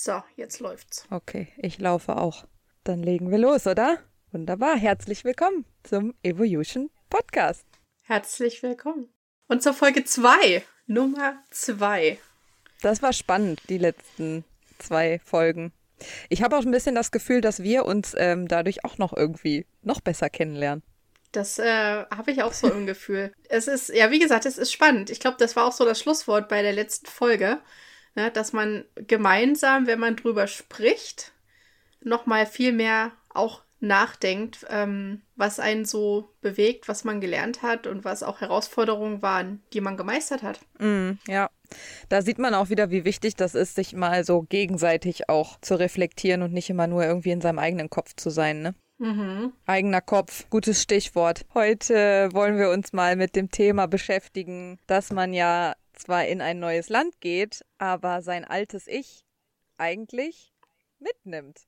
So, jetzt läuft's. Okay, ich laufe auch. Dann legen wir los, oder? Wunderbar. Herzlich willkommen zum Evolution Podcast. Herzlich willkommen. Und zur Folge 2, Nummer 2. Das war spannend, die letzten zwei Folgen. Ich habe auch ein bisschen das Gefühl, dass wir uns ähm, dadurch auch noch irgendwie noch besser kennenlernen. Das äh, habe ich auch so im Gefühl. Es ist, ja, wie gesagt, es ist spannend. Ich glaube, das war auch so das Schlusswort bei der letzten Folge, ne, dass man gemeinsam, wenn man drüber spricht, nochmal viel mehr auch nachdenkt, ähm, was einen so bewegt, was man gelernt hat und was auch Herausforderungen waren, die man gemeistert hat. Mm, ja, da sieht man auch wieder, wie wichtig das ist, sich mal so gegenseitig auch zu reflektieren und nicht immer nur irgendwie in seinem eigenen Kopf zu sein, ne? Mhm. Eigener Kopf, gutes Stichwort. Heute wollen wir uns mal mit dem Thema beschäftigen, dass man ja zwar in ein neues Land geht, aber sein altes Ich eigentlich mitnimmt.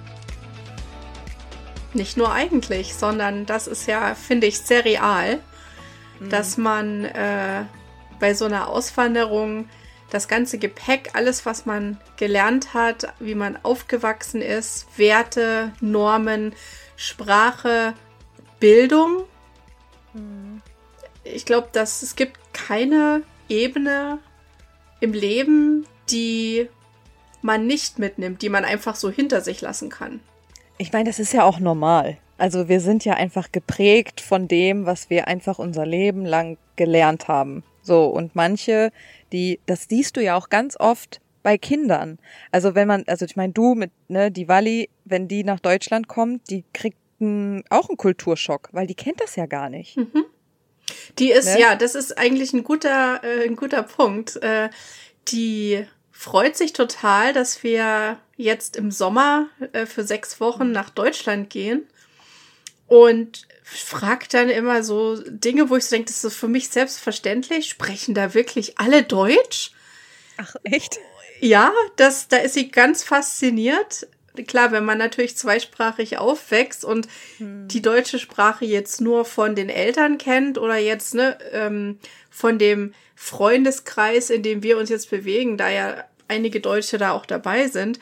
Nicht nur eigentlich, sondern das ist ja, finde ich, sehr real, mhm. dass man äh, bei so einer Auswanderung das ganze Gepäck, alles, was man gelernt hat, wie man aufgewachsen ist, Werte, Normen, Sprache, Bildung. Mhm. Ich glaube, dass es gibt keine Ebene im Leben, die man nicht mitnimmt, die man einfach so hinter sich lassen kann. Ich meine, das ist ja auch normal. Also wir sind ja einfach geprägt von dem, was wir einfach unser Leben lang gelernt haben. So, und manche, die, das siehst du ja auch ganz oft bei Kindern. Also wenn man, also ich meine, du mit, ne, die Wally, wenn die nach Deutschland kommt, die kriegt einen, auch einen Kulturschock, weil die kennt das ja gar nicht. Mhm. Die ist, ne? ja, das ist eigentlich ein guter, äh, ein guter Punkt. Äh, die freut sich total, dass wir jetzt im Sommer äh, für sechs Wochen nach Deutschland gehen und fragt dann immer so Dinge, wo ich so denke, das ist für mich selbstverständlich. Sprechen da wirklich alle Deutsch? Ach, echt? Ja, das, da ist sie ganz fasziniert. Klar, wenn man natürlich zweisprachig aufwächst und hm. die deutsche Sprache jetzt nur von den Eltern kennt oder jetzt ne, ähm, von dem Freundeskreis, in dem wir uns jetzt bewegen, da ja einige Deutsche da auch dabei sind,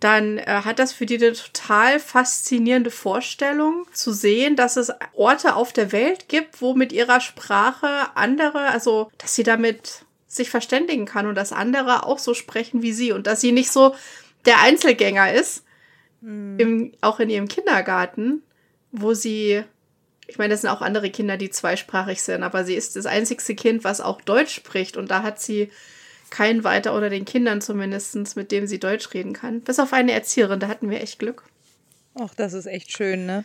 dann äh, hat das für die eine total faszinierende Vorstellung zu sehen, dass es Orte auf der Welt gibt, wo mit ihrer Sprache andere, also dass sie damit sich verständigen kann und dass andere auch so sprechen wie sie und dass sie nicht so der Einzelgänger ist, mhm. im, auch in ihrem Kindergarten, wo sie, ich meine, das sind auch andere Kinder, die zweisprachig sind, aber sie ist das einzigste Kind, was auch Deutsch spricht und da hat sie keinen weiter oder den Kindern zumindest, mit dem sie Deutsch reden kann. Bis auf eine Erzieherin, da hatten wir echt Glück. Ach, das ist echt schön, ne?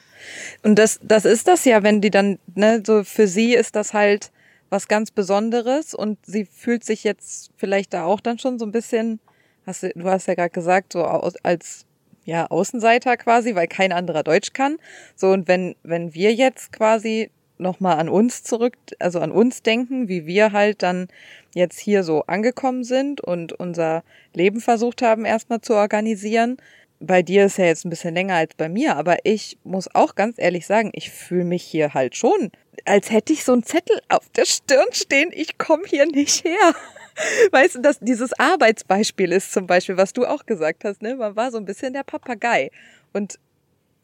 Und das, das ist das ja, wenn die dann, ne, so für sie ist das halt was ganz Besonderes und sie fühlt sich jetzt vielleicht da auch dann schon so ein bisschen, hast du, du hast ja gerade gesagt, so als ja, Außenseiter quasi, weil kein anderer Deutsch kann. So, und wenn, wenn wir jetzt quasi nochmal an uns zurück, also an uns denken, wie wir halt dann jetzt hier so angekommen sind und unser Leben versucht haben, erstmal zu organisieren. Bei dir ist ja jetzt ein bisschen länger als bei mir, aber ich muss auch ganz ehrlich sagen, ich fühle mich hier halt schon, als hätte ich so einen Zettel auf der Stirn stehen, ich komme hier nicht her. Weißt du, dass dieses Arbeitsbeispiel ist zum Beispiel, was du auch gesagt hast, ne? Man war so ein bisschen der Papagei. Und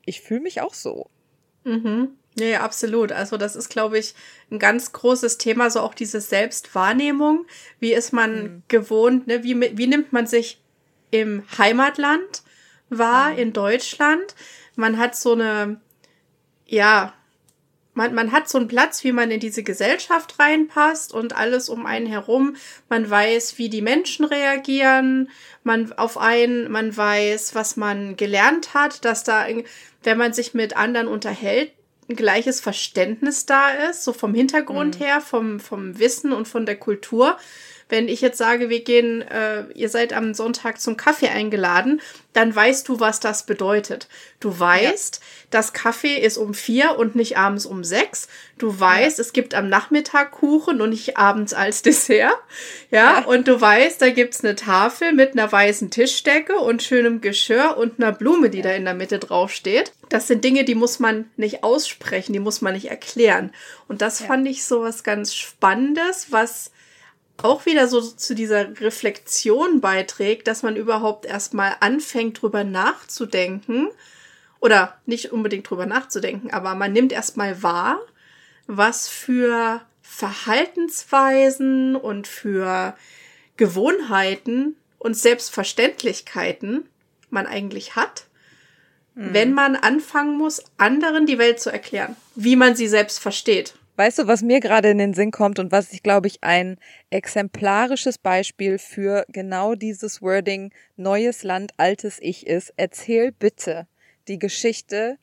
ich fühle mich auch so. Mhm. Ja, ja, absolut. Also das ist, glaube ich, ein ganz großes Thema, so auch diese Selbstwahrnehmung. Wie ist man mhm. gewohnt, ne? wie, wie nimmt man sich im Heimatland war, in Deutschland. Man hat so eine, ja, man, man hat so einen Platz, wie man in diese Gesellschaft reinpasst und alles um einen herum. Man weiß, wie die Menschen reagieren, man auf einen, man weiß, was man gelernt hat, dass da, wenn man sich mit anderen unterhält, ein gleiches Verständnis da ist, so vom Hintergrund mhm. her, vom, vom Wissen und von der Kultur. Wenn ich jetzt sage, wir gehen, äh, ihr seid am Sonntag zum Kaffee eingeladen, dann weißt du, was das bedeutet. Du weißt, ja. das Kaffee ist um vier und nicht abends um sechs. Du weißt, ja. es gibt am Nachmittag Kuchen und nicht abends als Dessert. Ja, ja. und du weißt, da gibt's eine Tafel mit einer weißen Tischdecke und schönem Geschirr und einer Blume, die da in der Mitte draufsteht. Das sind Dinge, die muss man nicht aussprechen, die muss man nicht erklären. Und das fand ich so was ganz Spannendes, was auch wieder so zu dieser Reflexion beiträgt, dass man überhaupt erstmal anfängt, drüber nachzudenken. Oder nicht unbedingt drüber nachzudenken, aber man nimmt erstmal wahr, was für Verhaltensweisen und für Gewohnheiten und Selbstverständlichkeiten man eigentlich hat, mhm. wenn man anfangen muss, anderen die Welt zu erklären, wie man sie selbst versteht. Weißt du, was mir gerade in den Sinn kommt und was ich glaube ich ein exemplarisches Beispiel für genau dieses Wording neues Land, altes Ich ist? Erzähl bitte die Geschichte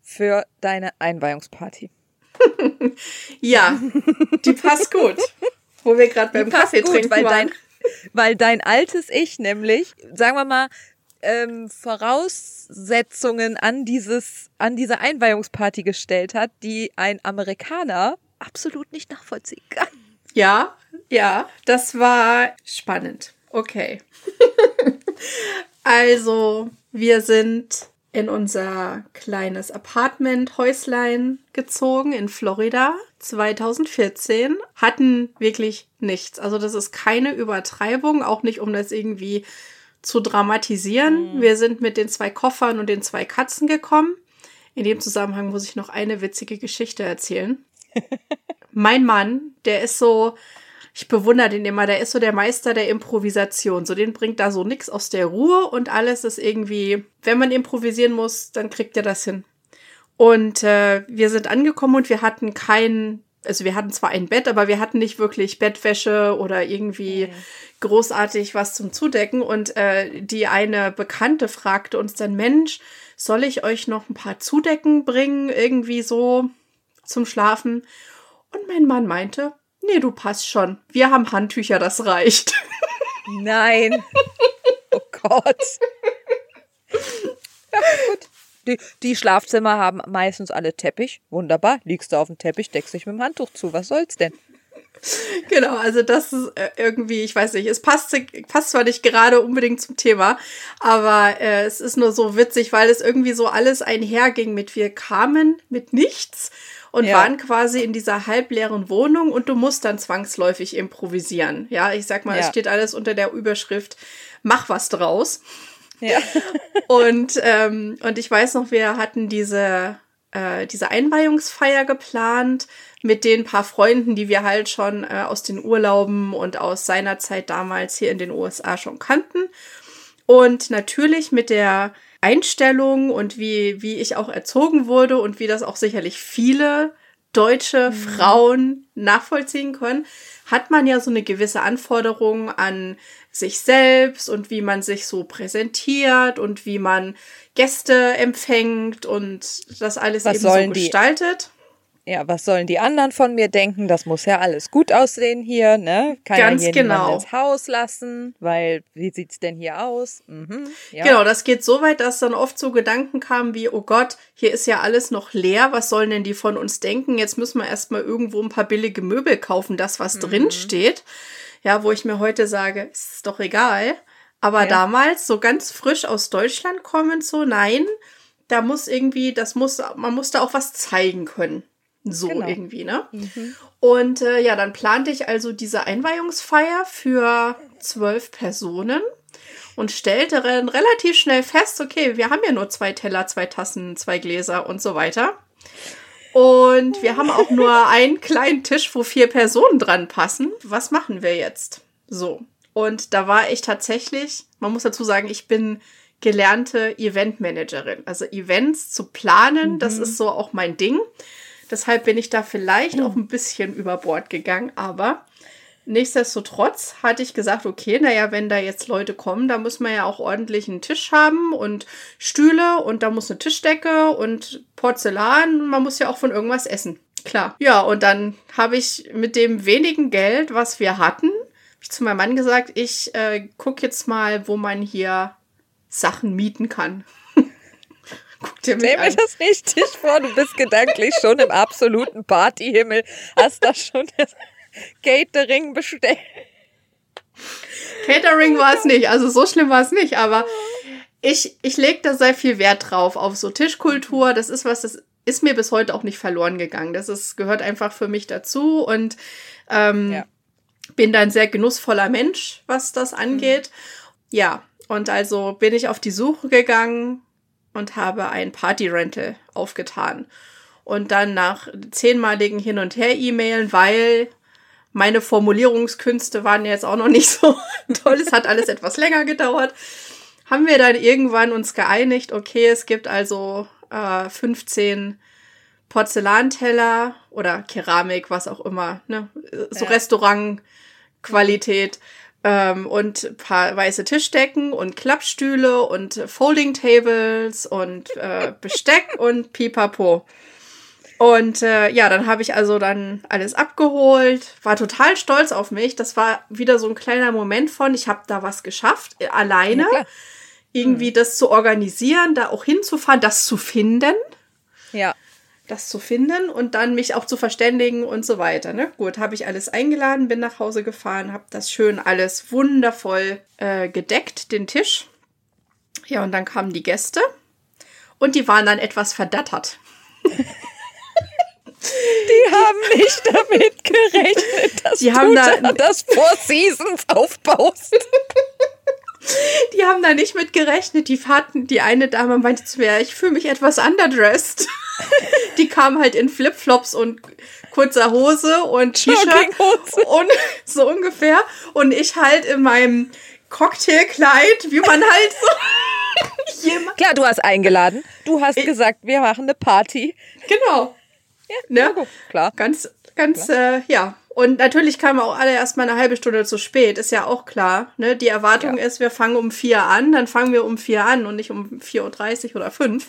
für deine Einweihungsparty. ja, die passt gut. Wo wir gerade beim Kaffee gut, trinken weil waren. dein, weil dein altes Ich nämlich, sagen wir mal, ähm, Voraussetzungen an dieses, an diese Einweihungsparty gestellt hat, die ein Amerikaner absolut nicht nachvollziehen kann. Ja, ja, das war spannend. Okay. also, wir sind in unser kleines Apartment, Häuslein gezogen in Florida 2014, hatten wirklich nichts. Also das ist keine Übertreibung, auch nicht um das irgendwie zu dramatisieren. Mhm. Wir sind mit den zwei Koffern und den zwei Katzen gekommen. In dem Zusammenhang muss ich noch eine witzige Geschichte erzählen. mein Mann, der ist so, ich bewundere den immer, der ist so der Meister der Improvisation. So, den bringt da so nix aus der Ruhe und alles ist irgendwie, wenn man improvisieren muss, dann kriegt er das hin. Und äh, wir sind angekommen und wir hatten kein, also wir hatten zwar ein Bett, aber wir hatten nicht wirklich Bettwäsche oder irgendwie mhm großartig was zum Zudecken. Und äh, die eine Bekannte fragte uns dann, Mensch, soll ich euch noch ein paar Zudecken bringen, irgendwie so zum Schlafen? Und mein Mann meinte, nee, du passt schon. Wir haben Handtücher, das reicht. Nein. Oh Gott. Ja, gut. Die, die Schlafzimmer haben meistens alle Teppich. Wunderbar. Liegst du auf dem Teppich, deckst dich mit dem Handtuch zu. Was soll's denn? Genau, also das ist äh, irgendwie, ich weiß nicht, es passt, passt zwar nicht gerade unbedingt zum Thema, aber äh, es ist nur so witzig, weil es irgendwie so alles einherging mit wir kamen mit nichts und ja. waren quasi in dieser halbleeren Wohnung und du musst dann zwangsläufig improvisieren. Ja, ich sag mal, ja. es steht alles unter der Überschrift, mach was draus. Ja. und, ähm, und ich weiß noch, wir hatten diese, äh, diese Einweihungsfeier geplant mit den paar Freunden, die wir halt schon äh, aus den Urlauben und aus seiner Zeit damals hier in den USA schon kannten. Und natürlich mit der Einstellung und wie, wie ich auch erzogen wurde und wie das auch sicherlich viele deutsche mhm. Frauen nachvollziehen können, hat man ja so eine gewisse Anforderung an sich selbst und wie man sich so präsentiert und wie man Gäste empfängt und das alles Was eben so gestaltet. Die? ja, was sollen die anderen von mir denken? Das muss ja alles gut aussehen hier, ne? Kann Ganz ja hier genau. ins Haus lassen, weil wie sieht's denn hier aus? Mhm, ja. Genau, das geht so weit, dass dann oft so Gedanken kamen wie, oh Gott, hier ist ja alles noch leer, was sollen denn die von uns denken? Jetzt müssen wir erstmal irgendwo ein paar billige Möbel kaufen, das was mhm. drin steht. Ja, wo ich mir heute sage, ist doch egal. Aber ja. damals so ganz frisch aus Deutschland kommend so, nein, da muss irgendwie, das muss, man muss da auch was zeigen können. So genau. irgendwie, ne? Mhm. Und äh, ja, dann plante ich also diese Einweihungsfeier für zwölf Personen und stellte dann relativ schnell fest, okay, wir haben ja nur zwei Teller, zwei Tassen, zwei Gläser und so weiter. Und wir haben auch nur einen kleinen Tisch, wo vier Personen dran passen. Was machen wir jetzt? So. Und da war ich tatsächlich, man muss dazu sagen, ich bin gelernte Eventmanagerin. Also Events zu planen, mhm. das ist so auch mein Ding. Deshalb bin ich da vielleicht mhm. auch ein bisschen über Bord gegangen, aber nichtsdestotrotz hatte ich gesagt, okay, naja, wenn da jetzt Leute kommen, da muss man ja auch ordentlich einen Tisch haben und Stühle und da muss eine Tischdecke und Porzellan. Man muss ja auch von irgendwas essen. Klar. Ja, und dann habe ich mit dem wenigen Geld, was wir hatten, ich zu meinem Mann gesagt, ich äh, gucke jetzt mal, wo man hier Sachen mieten kann. Guck dir Stell mir das richtig vor, du bist gedanklich schon im absoluten Partyhimmel, hast da schon das Catering bestellt. Catering war es nicht, also so schlimm war es nicht, aber ich, ich lege da sehr viel Wert drauf, auf so Tischkultur. Das ist was, das ist mir bis heute auch nicht verloren gegangen. Das ist, gehört einfach für mich dazu und ähm, ja. bin da ein sehr genussvoller Mensch, was das angeht. Mhm. Ja, und also bin ich auf die Suche gegangen und habe ein Party-Rental aufgetan. Und dann nach zehnmaligen Hin- und Her-E-Mailen, weil meine Formulierungskünste waren jetzt auch noch nicht so toll, es hat alles etwas länger gedauert, haben wir dann irgendwann uns geeinigt, okay, es gibt also äh, 15 Porzellanteller oder Keramik, was auch immer, ne? so ja. Restaurantqualität ähm, und paar weiße Tischdecken und Klappstühle und Folding Tables und äh, Besteck und Pipapo. Und äh, ja, dann habe ich also dann alles abgeholt, war total stolz auf mich. Das war wieder so ein kleiner Moment von, ich habe da was geschafft, äh, alleine. Ja, irgendwie mhm. das zu organisieren, da auch hinzufahren, das zu finden. Ja das zu finden und dann mich auch zu verständigen und so weiter. Ne? Gut, habe ich alles eingeladen, bin nach Hause gefahren, habe das schön alles wundervoll äh, gedeckt, den Tisch. Ja, und dann kamen die Gäste und die waren dann etwas verdattert. Die haben nicht damit gerechnet, dass die du haben da, das Four Seasons aufbaust. Die haben da nicht mit gerechnet. Die hatten, die eine Dame meinte zu mir, ich fühle mich etwas underdressed. Die kam halt in Flipflops und kurzer Hose und T-Shirt und so ungefähr. Und ich halt in meinem Cocktailkleid, wie man halt so. Klar, du hast eingeladen. Du hast ich gesagt, wir machen eine Party. Genau. Ja, ne? klar. Ganz, ganz, klar. Äh, ja. Und natürlich kamen auch alle erstmal eine halbe Stunde zu spät, ist ja auch klar. Ne? Die Erwartung ja. ist, wir fangen um vier an, dann fangen wir um vier an und nicht um 4.30 Uhr oder fünf.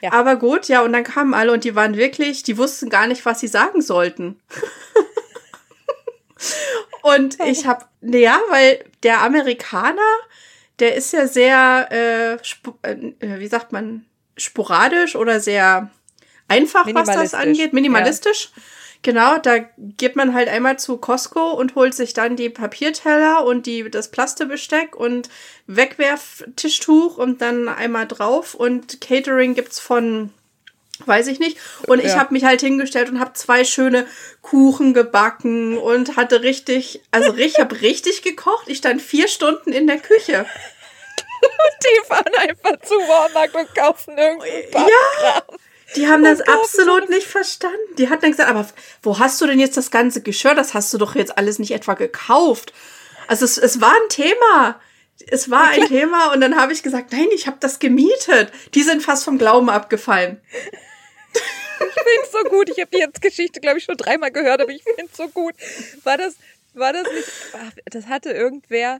Ja. Aber gut, ja, und dann kamen alle und die waren wirklich, die wussten gar nicht, was sie sagen sollten. und ich habe, ja, weil der Amerikaner, der ist ja sehr, äh, äh, wie sagt man, sporadisch oder sehr einfach, was das angeht, minimalistisch. Ja. Genau, da geht man halt einmal zu Costco und holt sich dann die Papierteller und die, das Plastebesteck und Wegwerftischtuch und dann einmal drauf und Catering gibt's von weiß ich nicht. Und ich habe mich halt hingestellt und habe zwei schöne Kuchen gebacken und hatte richtig, also ich habe richtig gekocht. Ich stand vier Stunden in der Küche. Und die fahren einfach zu Walmart und kaufen irgendeinen Ja, die haben das absolut nicht verstanden. Die hatten dann gesagt, aber wo hast du denn jetzt das ganze Geschirr? Das hast du doch jetzt alles nicht etwa gekauft. Also es, es war ein Thema. Es war ein Thema und dann habe ich gesagt, nein, ich habe das gemietet. Die sind fast vom Glauben abgefallen. Ich finde es so gut. Ich habe die jetzt Geschichte, glaube ich, schon dreimal gehört, aber ich finde es so gut. War das, war das nicht, das hatte irgendwer,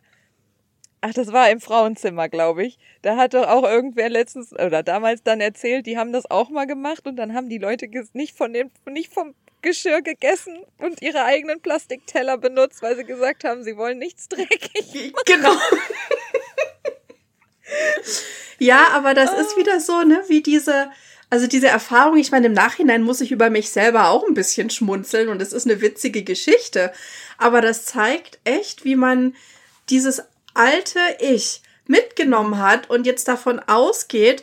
Ach, das war im Frauenzimmer, glaube ich. Da hat doch auch irgendwer letztens oder damals dann erzählt, die haben das auch mal gemacht und dann haben die Leute nicht von dem, nicht vom Geschirr gegessen und ihre eigenen Plastikteller benutzt, weil sie gesagt haben, sie wollen nichts dreckig. Genau. ja, aber das ist wieder so, ne, wie diese, also diese Erfahrung, ich meine, im Nachhinein muss ich über mich selber auch ein bisschen schmunzeln und es ist eine witzige Geschichte. Aber das zeigt echt, wie man dieses alte Ich mitgenommen hat und jetzt davon ausgeht,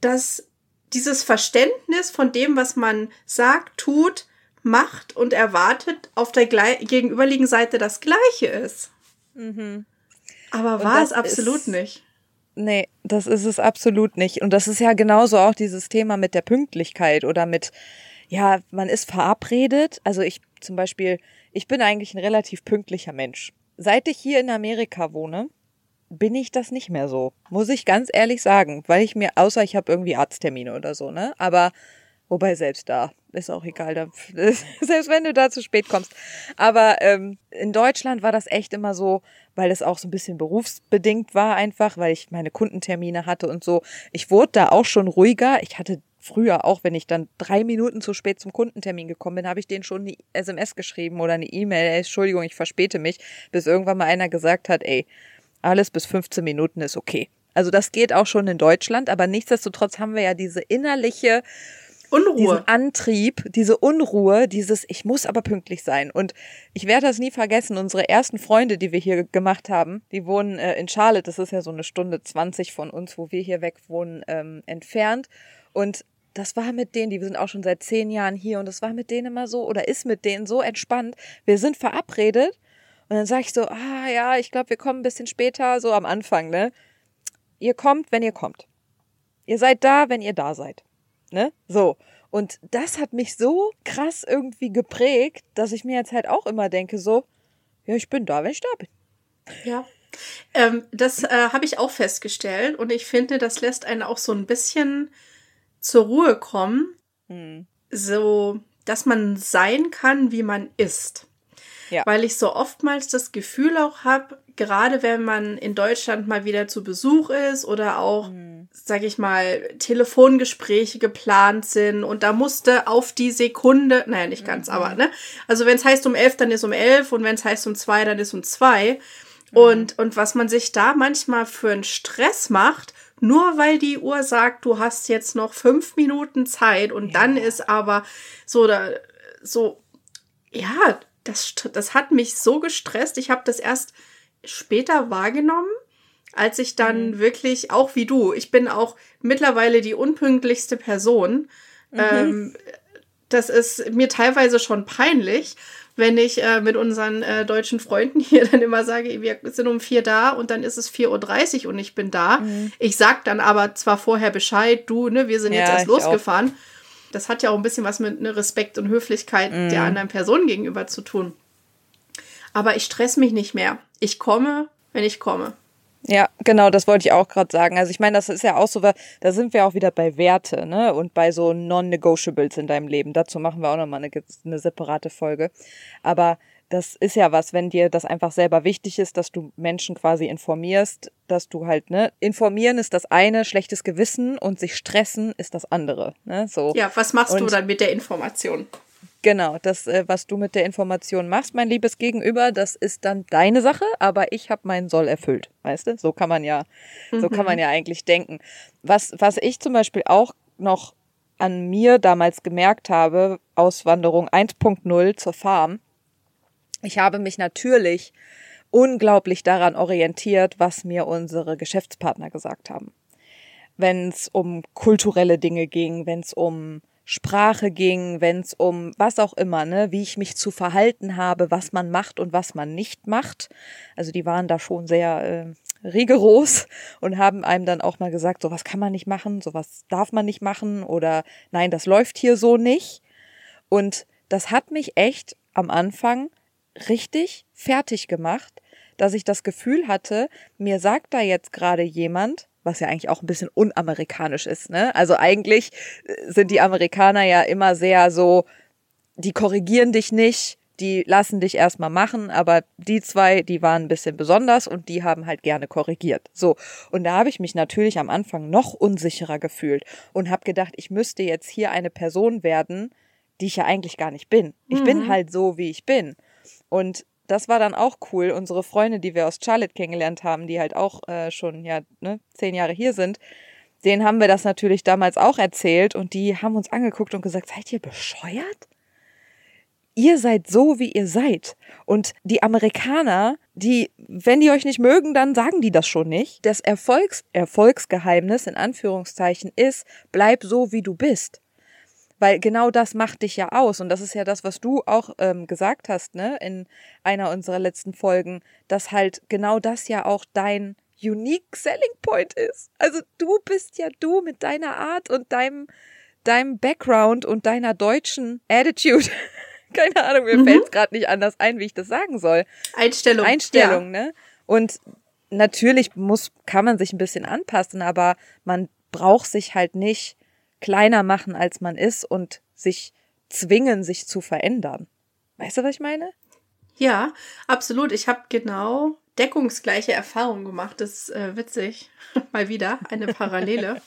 dass dieses Verständnis von dem, was man sagt, tut, macht und erwartet, auf der gegenüberliegenden Seite das gleiche ist. Mhm. Aber war es absolut ist, nicht. Nee, das ist es absolut nicht. Und das ist ja genauso auch dieses Thema mit der Pünktlichkeit oder mit, ja, man ist verabredet. Also ich zum Beispiel, ich bin eigentlich ein relativ pünktlicher Mensch seit ich hier in Amerika wohne, bin ich das nicht mehr so. Muss ich ganz ehrlich sagen, weil ich mir, außer ich habe irgendwie Arzttermine oder so, ne? Aber wobei selbst da ist auch egal, da, selbst wenn du da zu spät kommst. Aber ähm, in Deutschland war das echt immer so, weil es auch so ein bisschen berufsbedingt war einfach, weil ich meine Kundentermine hatte und so. Ich wurde da auch schon ruhiger. Ich hatte früher auch, wenn ich dann drei Minuten zu spät zum Kundentermin gekommen bin, habe ich denen schon eine SMS geschrieben oder eine E-Mail, Entschuldigung, ich verspäte mich, bis irgendwann mal einer gesagt hat, ey, alles bis 15 Minuten ist okay. Also das geht auch schon in Deutschland, aber nichtsdestotrotz haben wir ja diese innerliche Unruhe. Diesen Antrieb, diese Unruhe, dieses ich muss aber pünktlich sein. Und ich werde das nie vergessen, unsere ersten Freunde, die wir hier gemacht haben, die wohnen äh, in Charlotte, das ist ja so eine Stunde 20 von uns, wo wir hier weg wohnen, ähm, entfernt. Und das war mit denen, die sind auch schon seit zehn Jahren hier und das war mit denen immer so oder ist mit denen so entspannt. Wir sind verabredet und dann sage ich so, ah ja, ich glaube, wir kommen ein bisschen später, so am Anfang, ne? Ihr kommt, wenn ihr kommt. Ihr seid da, wenn ihr da seid ne? So. Und das hat mich so krass irgendwie geprägt, dass ich mir jetzt halt auch immer denke, so, ja, ich bin da, wenn ich da bin. Ja. Ähm, das äh, habe ich auch festgestellt und ich finde, das lässt einen auch so ein bisschen zur Ruhe kommen. Hm. So, dass man sein kann, wie man ist. Ja. Weil ich so oftmals das Gefühl auch habe, gerade wenn man in Deutschland mal wieder zu Besuch ist oder auch, mhm. sag ich mal, Telefongespräche geplant sind und da musste auf die Sekunde, naja, nicht ganz, mhm. aber, ne? Also wenn es heißt um elf, dann ist um elf und wenn es heißt um zwei, dann ist um zwei. Mhm. Und, und was man sich da manchmal für einen Stress macht, nur weil die Uhr sagt, du hast jetzt noch fünf Minuten Zeit und ja. dann ist aber so da, so, ja, das, das hat mich so gestresst. Ich habe das erst später wahrgenommen, als ich dann mhm. wirklich, auch wie du, ich bin auch mittlerweile die unpünktlichste Person. Mhm. Ähm, das ist mir teilweise schon peinlich, wenn ich äh, mit unseren äh, deutschen Freunden hier dann immer sage, wir sind um vier da und dann ist es 4.30 Uhr und ich bin da. Mhm. Ich sag dann aber zwar vorher Bescheid, du, ne, wir sind ja, jetzt erst losgefahren. Auch. Das hat ja auch ein bisschen was mit ne, Respekt und Höflichkeit der mhm. anderen Person gegenüber zu tun. Aber ich stress mich nicht mehr. Ich komme, wenn ich komme. Ja, genau, das wollte ich auch gerade sagen. Also ich meine, das ist ja auch so, da sind wir auch wieder bei Werte, ne? Und bei so Non-Negotiables in deinem Leben. Dazu machen wir auch nochmal eine, eine separate Folge. Aber das ist ja was, wenn dir das einfach selber wichtig ist, dass du Menschen quasi informierst, dass du halt, ne, informieren ist das eine, schlechtes Gewissen und sich stressen ist das andere, ne, so. Ja, was machst und, du dann mit der Information? Genau, das, äh, was du mit der Information machst, mein liebes Gegenüber, das ist dann deine Sache, aber ich habe meinen Soll erfüllt, weißt du? So kann man ja, mhm. so kann man mhm. ja eigentlich denken. Was, was ich zum Beispiel auch noch an mir damals gemerkt habe, Auswanderung 1.0 zur Farm, ich habe mich natürlich unglaublich daran orientiert, was mir unsere Geschäftspartner gesagt haben. Wenn es um kulturelle Dinge ging, wenn es um Sprache ging, wenn es um was auch immer, ne, wie ich mich zu verhalten habe, was man macht und was man nicht macht. Also die waren da schon sehr äh, rigoros und haben einem dann auch mal gesagt, sowas kann man nicht machen, sowas darf man nicht machen oder nein, das läuft hier so nicht. Und das hat mich echt am Anfang richtig fertig gemacht, dass ich das Gefühl hatte, mir sagt da jetzt gerade jemand, was ja eigentlich auch ein bisschen unamerikanisch ist, ne? Also eigentlich äh, sind die Amerikaner ja immer sehr so, die korrigieren dich nicht, die lassen dich erstmal machen, aber die zwei, die waren ein bisschen besonders und die haben halt gerne korrigiert. So, und da habe ich mich natürlich am Anfang noch unsicherer gefühlt und habe gedacht, ich müsste jetzt hier eine Person werden, die ich ja eigentlich gar nicht bin. Ich mhm. bin halt so, wie ich bin. Und das war dann auch cool. Unsere Freunde, die wir aus Charlotte kennengelernt haben, die halt auch äh, schon ja ne, zehn Jahre hier sind, denen haben wir das natürlich damals auch erzählt und die haben uns angeguckt und gesagt, seid ihr bescheuert? Ihr seid so, wie ihr seid. Und die Amerikaner, die, wenn die euch nicht mögen, dann sagen die das schon nicht. Das Erfolgs Erfolgsgeheimnis in Anführungszeichen ist, bleib so, wie du bist. Weil genau das macht dich ja aus. Und das ist ja das, was du auch ähm, gesagt hast, ne, in einer unserer letzten Folgen, dass halt genau das ja auch dein unique selling point ist. Also du bist ja du mit deiner Art und deinem, deinem Background und deiner deutschen Attitude. keine Ahnung, mir mhm. fällt es gerade nicht anders ein, wie ich das sagen soll. Einstellung. Einstellung, ja. ne? Und natürlich muss, kann man sich ein bisschen anpassen, aber man braucht sich halt nicht kleiner machen, als man ist und sich zwingen, sich zu verändern. Weißt du, was ich meine? Ja, absolut. Ich habe genau deckungsgleiche Erfahrungen gemacht. Das ist äh, witzig. Mal wieder eine Parallele,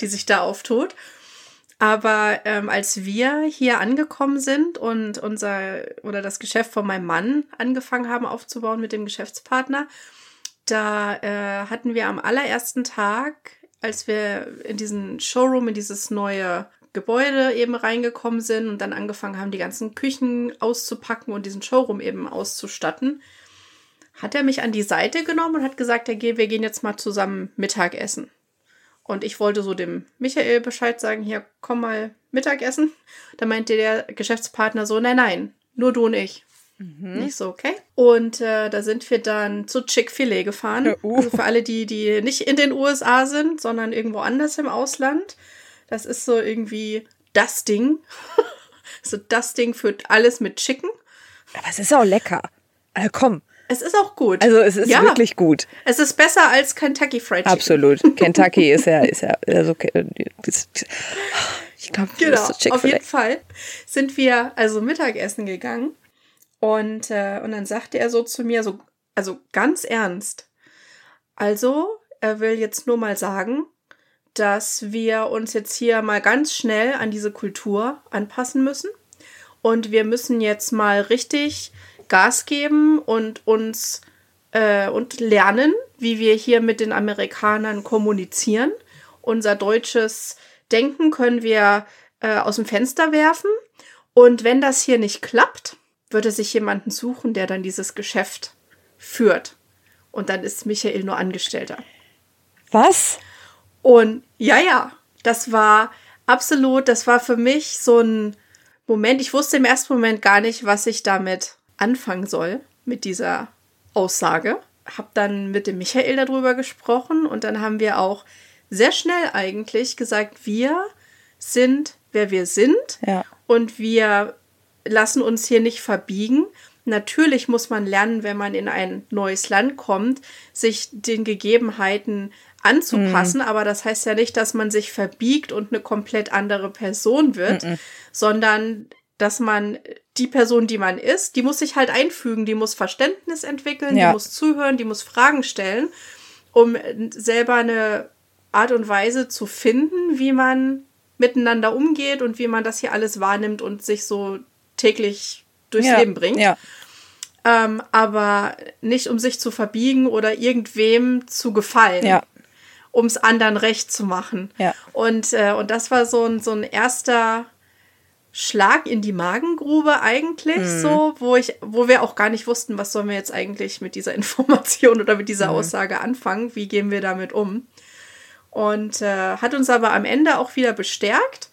die sich da auftut. Aber ähm, als wir hier angekommen sind und unser oder das Geschäft von meinem Mann angefangen haben aufzubauen mit dem Geschäftspartner, da äh, hatten wir am allerersten Tag, als wir in diesen Showroom, in dieses neue Gebäude eben reingekommen sind und dann angefangen haben, die ganzen Küchen auszupacken und diesen Showroom eben auszustatten, hat er mich an die Seite genommen und hat gesagt, wir gehen jetzt mal zusammen Mittagessen. Und ich wollte so dem Michael Bescheid sagen, hier, komm mal Mittagessen. Da meinte der Geschäftspartner so, nein, nein, nur du und ich. Mhm. Nicht so, okay. Und äh, da sind wir dann zu Chick-fil-A gefahren. Uh. Also für alle, die, die nicht in den USA sind, sondern irgendwo anders im Ausland. Das ist so irgendwie das Ding. so das Ding für alles mit Chicken. Aber es ist auch lecker. Also komm. Es ist auch gut. Also es ist ja. wirklich gut. Es ist besser als Kentucky Fried Chicken. Absolut. Kentucky ist ja, ist ja, also, ich glaube, genau. Auf jeden Fall sind wir also Mittagessen gegangen und, äh, und dann sagte er so zu mir, so, also ganz ernst. Also, er will jetzt nur mal sagen, dass wir uns jetzt hier mal ganz schnell an diese Kultur anpassen müssen. Und wir müssen jetzt mal richtig Gas geben und uns äh, und lernen, wie wir hier mit den Amerikanern kommunizieren. Unser deutsches Denken können wir äh, aus dem Fenster werfen. Und wenn das hier nicht klappt, würde sich jemanden suchen, der dann dieses Geschäft führt. Und dann ist Michael nur Angestellter. Was? Und ja, ja, das war absolut, das war für mich so ein Moment. Ich wusste im ersten Moment gar nicht, was ich damit anfangen soll, mit dieser Aussage. Hab dann mit dem Michael darüber gesprochen und dann haben wir auch sehr schnell eigentlich gesagt, wir sind, wer wir sind ja. und wir lassen uns hier nicht verbiegen. Natürlich muss man lernen, wenn man in ein neues Land kommt, sich den Gegebenheiten anzupassen, mhm. aber das heißt ja nicht, dass man sich verbiegt und eine komplett andere Person wird, mhm. sondern dass man die Person, die man ist, die muss sich halt einfügen, die muss Verständnis entwickeln, ja. die muss zuhören, die muss Fragen stellen, um selber eine Art und Weise zu finden, wie man miteinander umgeht und wie man das hier alles wahrnimmt und sich so täglich durchs ja, Leben bringt. Ja. Ähm, aber nicht um sich zu verbiegen oder irgendwem zu gefallen. Ja. Um es anderen recht zu machen. Ja. Und, äh, und das war so ein, so ein erster Schlag in die Magengrube eigentlich, mhm. so, wo ich, wo wir auch gar nicht wussten, was sollen wir jetzt eigentlich mit dieser Information oder mit dieser mhm. Aussage anfangen, wie gehen wir damit um. Und äh, hat uns aber am Ende auch wieder bestärkt,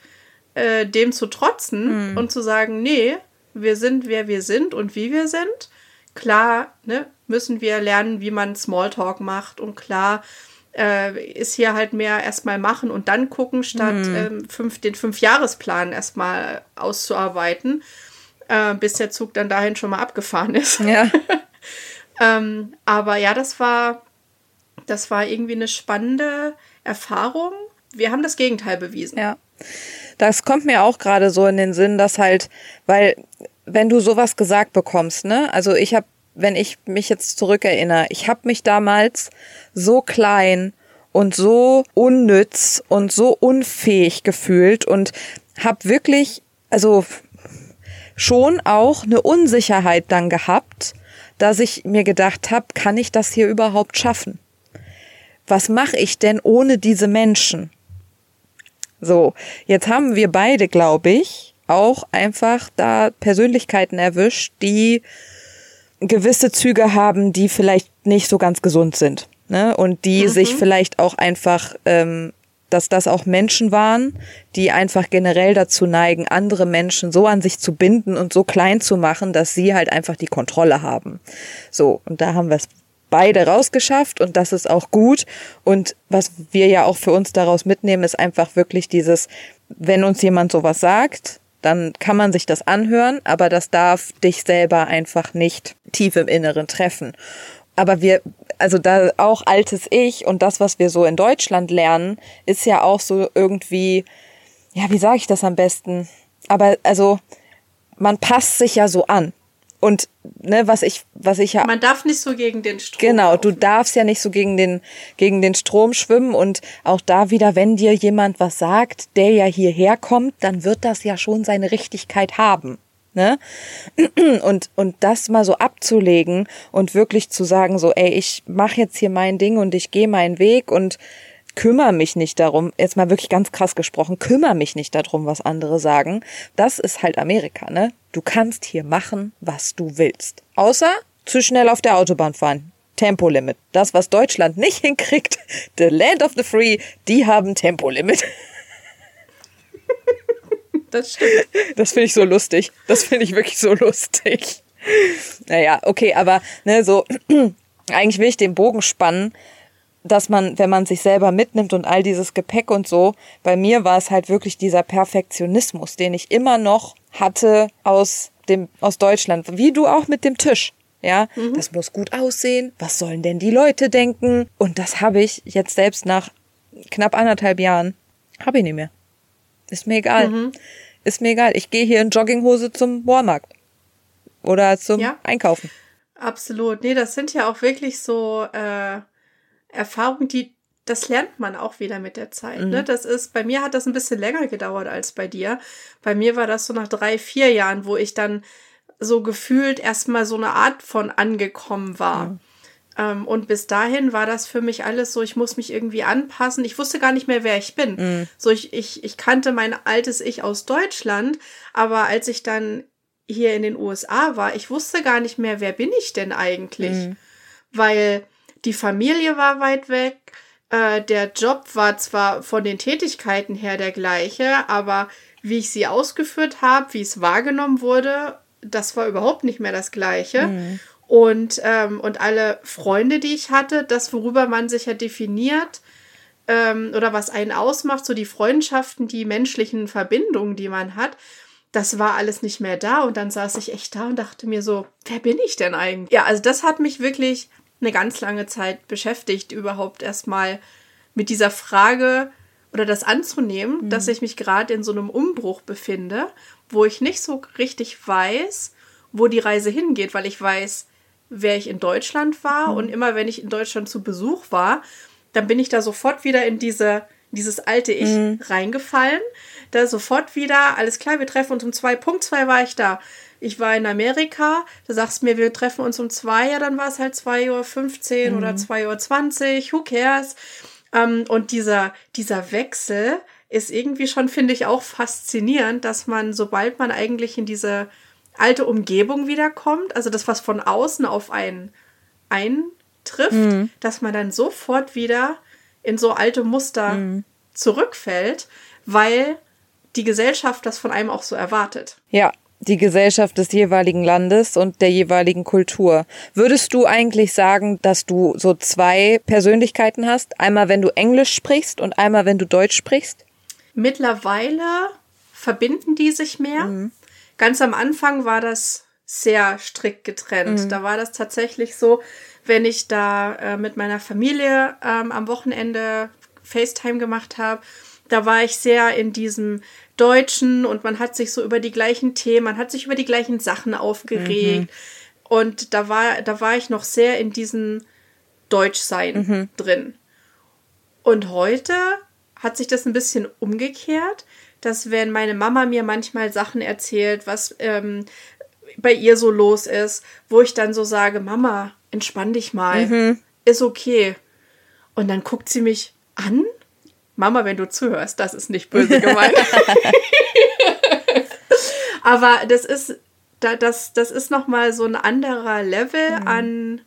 äh, dem zu trotzen mhm. und zu sagen, nee, wir sind, wer wir sind und wie wir sind. Klar, ne, müssen wir lernen, wie man Smalltalk macht und klar äh, ist hier halt mehr erstmal machen und dann gucken, statt mhm. ähm, fünf, den Fünfjahresplan erstmal auszuarbeiten, äh, bis der Zug dann dahin schon mal abgefahren ist. Ja. ähm, aber ja, das war, das war irgendwie eine spannende Erfahrung. Wir haben das Gegenteil bewiesen. Ja. Das kommt mir auch gerade so in den Sinn, dass halt, weil wenn du sowas gesagt bekommst, ne? Also ich habe, wenn ich mich jetzt zurückerinnere, ich habe mich damals so klein und so unnütz und so unfähig gefühlt und habe wirklich, also schon auch eine Unsicherheit dann gehabt, dass ich mir gedacht habe, kann ich das hier überhaupt schaffen? Was mache ich denn ohne diese Menschen? So, jetzt haben wir beide, glaube ich, auch einfach da Persönlichkeiten erwischt, die gewisse Züge haben, die vielleicht nicht so ganz gesund sind. Ne? Und die mhm. sich vielleicht auch einfach, ähm, dass das auch Menschen waren, die einfach generell dazu neigen, andere Menschen so an sich zu binden und so klein zu machen, dass sie halt einfach die Kontrolle haben. So, und da haben wir es beide rausgeschafft und das ist auch gut. Und was wir ja auch für uns daraus mitnehmen, ist einfach wirklich dieses, wenn uns jemand sowas sagt, dann kann man sich das anhören, aber das darf dich selber einfach nicht tief im Inneren treffen. Aber wir, also da auch altes Ich und das, was wir so in Deutschland lernen, ist ja auch so irgendwie, ja, wie sage ich das am besten? Aber also, man passt sich ja so an. Und ne, was ich, was ich ja. Man darf nicht so gegen den Strom. Genau, du darfst ja nicht so gegen den, gegen den Strom schwimmen. Und auch da wieder, wenn dir jemand was sagt, der ja hierher kommt, dann wird das ja schon seine Richtigkeit haben. Ne? Und, und das mal so abzulegen und wirklich zu sagen, so, ey, ich mache jetzt hier mein Ding und ich gehe meinen Weg und kümmere mich nicht darum, jetzt mal wirklich ganz krass gesprochen, kümmere mich nicht darum, was andere sagen. Das ist halt Amerika, ne? Du kannst hier machen, was du willst. Außer zu schnell auf der Autobahn fahren. Tempolimit. Das, was Deutschland nicht hinkriegt, the land of the free, die haben Tempolimit. Das stimmt. Das finde ich so lustig. Das finde ich wirklich so lustig. Naja, okay, aber ne, so, eigentlich will ich den Bogen spannen dass man, wenn man sich selber mitnimmt und all dieses Gepäck und so, bei mir war es halt wirklich dieser Perfektionismus, den ich immer noch hatte aus dem, aus Deutschland, wie du auch mit dem Tisch. Ja, mhm. das muss gut aussehen. Was sollen denn die Leute denken? Und das habe ich jetzt selbst nach knapp anderthalb Jahren, habe ich nicht mehr. Ist mir egal. Mhm. Ist mir egal. Ich gehe hier in Jogginghose zum Walmart. Oder zum ja. Einkaufen. Absolut. Nee, das sind ja auch wirklich so, äh, Erfahrung, die das lernt man auch wieder mit der Zeit. Ne? Mhm. Ne? Das ist, bei mir hat das ein bisschen länger gedauert als bei dir. Bei mir war das so nach drei, vier Jahren, wo ich dann so gefühlt erstmal so eine Art von angekommen war. Mhm. Ähm, und bis dahin war das für mich alles so, ich muss mich irgendwie anpassen. Ich wusste gar nicht mehr, wer ich bin. Mhm. So, ich, ich, ich kannte mein altes Ich aus Deutschland, aber als ich dann hier in den USA war, ich wusste gar nicht mehr, wer bin ich denn eigentlich? Mhm. Weil die Familie war weit weg. Äh, der Job war zwar von den Tätigkeiten her der gleiche, aber wie ich sie ausgeführt habe, wie es wahrgenommen wurde, das war überhaupt nicht mehr das gleiche. Mhm. Und, ähm, und alle Freunde, die ich hatte, das, worüber man sich ja definiert ähm, oder was einen ausmacht, so die Freundschaften, die menschlichen Verbindungen, die man hat, das war alles nicht mehr da. Und dann saß ich echt da und dachte mir so, wer bin ich denn eigentlich? Ja, also das hat mich wirklich eine ganz lange Zeit beschäftigt, überhaupt erstmal mit dieser Frage oder das anzunehmen, mhm. dass ich mich gerade in so einem Umbruch befinde, wo ich nicht so richtig weiß, wo die Reise hingeht, weil ich weiß, wer ich in Deutschland war mhm. und immer wenn ich in Deutschland zu Besuch war, dann bin ich da sofort wieder in diese dieses alte Ich mhm. reingefallen. Da sofort wieder, alles klar, wir treffen uns um zwei, Punkt zwei war ich da ich war in Amerika, da sagst du mir, wir treffen uns um zwei, ja, dann war es halt 2.15 Uhr mhm. oder 2.20 Uhr, who cares? Ähm, und dieser, dieser Wechsel ist irgendwie schon, finde ich, auch faszinierend, dass man, sobald man eigentlich in diese alte Umgebung wiederkommt, also das, was von außen auf einen eintrifft, mhm. dass man dann sofort wieder in so alte Muster mhm. zurückfällt, weil die Gesellschaft das von einem auch so erwartet. Ja, die Gesellschaft des jeweiligen Landes und der jeweiligen Kultur. Würdest du eigentlich sagen, dass du so zwei Persönlichkeiten hast? Einmal, wenn du Englisch sprichst und einmal, wenn du Deutsch sprichst? Mittlerweile verbinden die sich mehr. Mhm. Ganz am Anfang war das sehr strikt getrennt. Mhm. Da war das tatsächlich so, wenn ich da äh, mit meiner Familie ähm, am Wochenende FaceTime gemacht habe, da war ich sehr in diesem Deutschen und man hat sich so über die gleichen Themen, man hat sich über die gleichen Sachen aufgeregt. Mhm. Und da war, da war ich noch sehr in diesem Deutschsein mhm. drin. Und heute hat sich das ein bisschen umgekehrt, dass wenn meine Mama mir manchmal Sachen erzählt, was ähm, bei ihr so los ist, wo ich dann so sage, Mama, entspann dich mal, mhm. ist okay. Und dann guckt sie mich an Mama, wenn du zuhörst, das ist nicht böse gemeint. Aber das ist, das, das ist nochmal so ein anderer Level mhm. an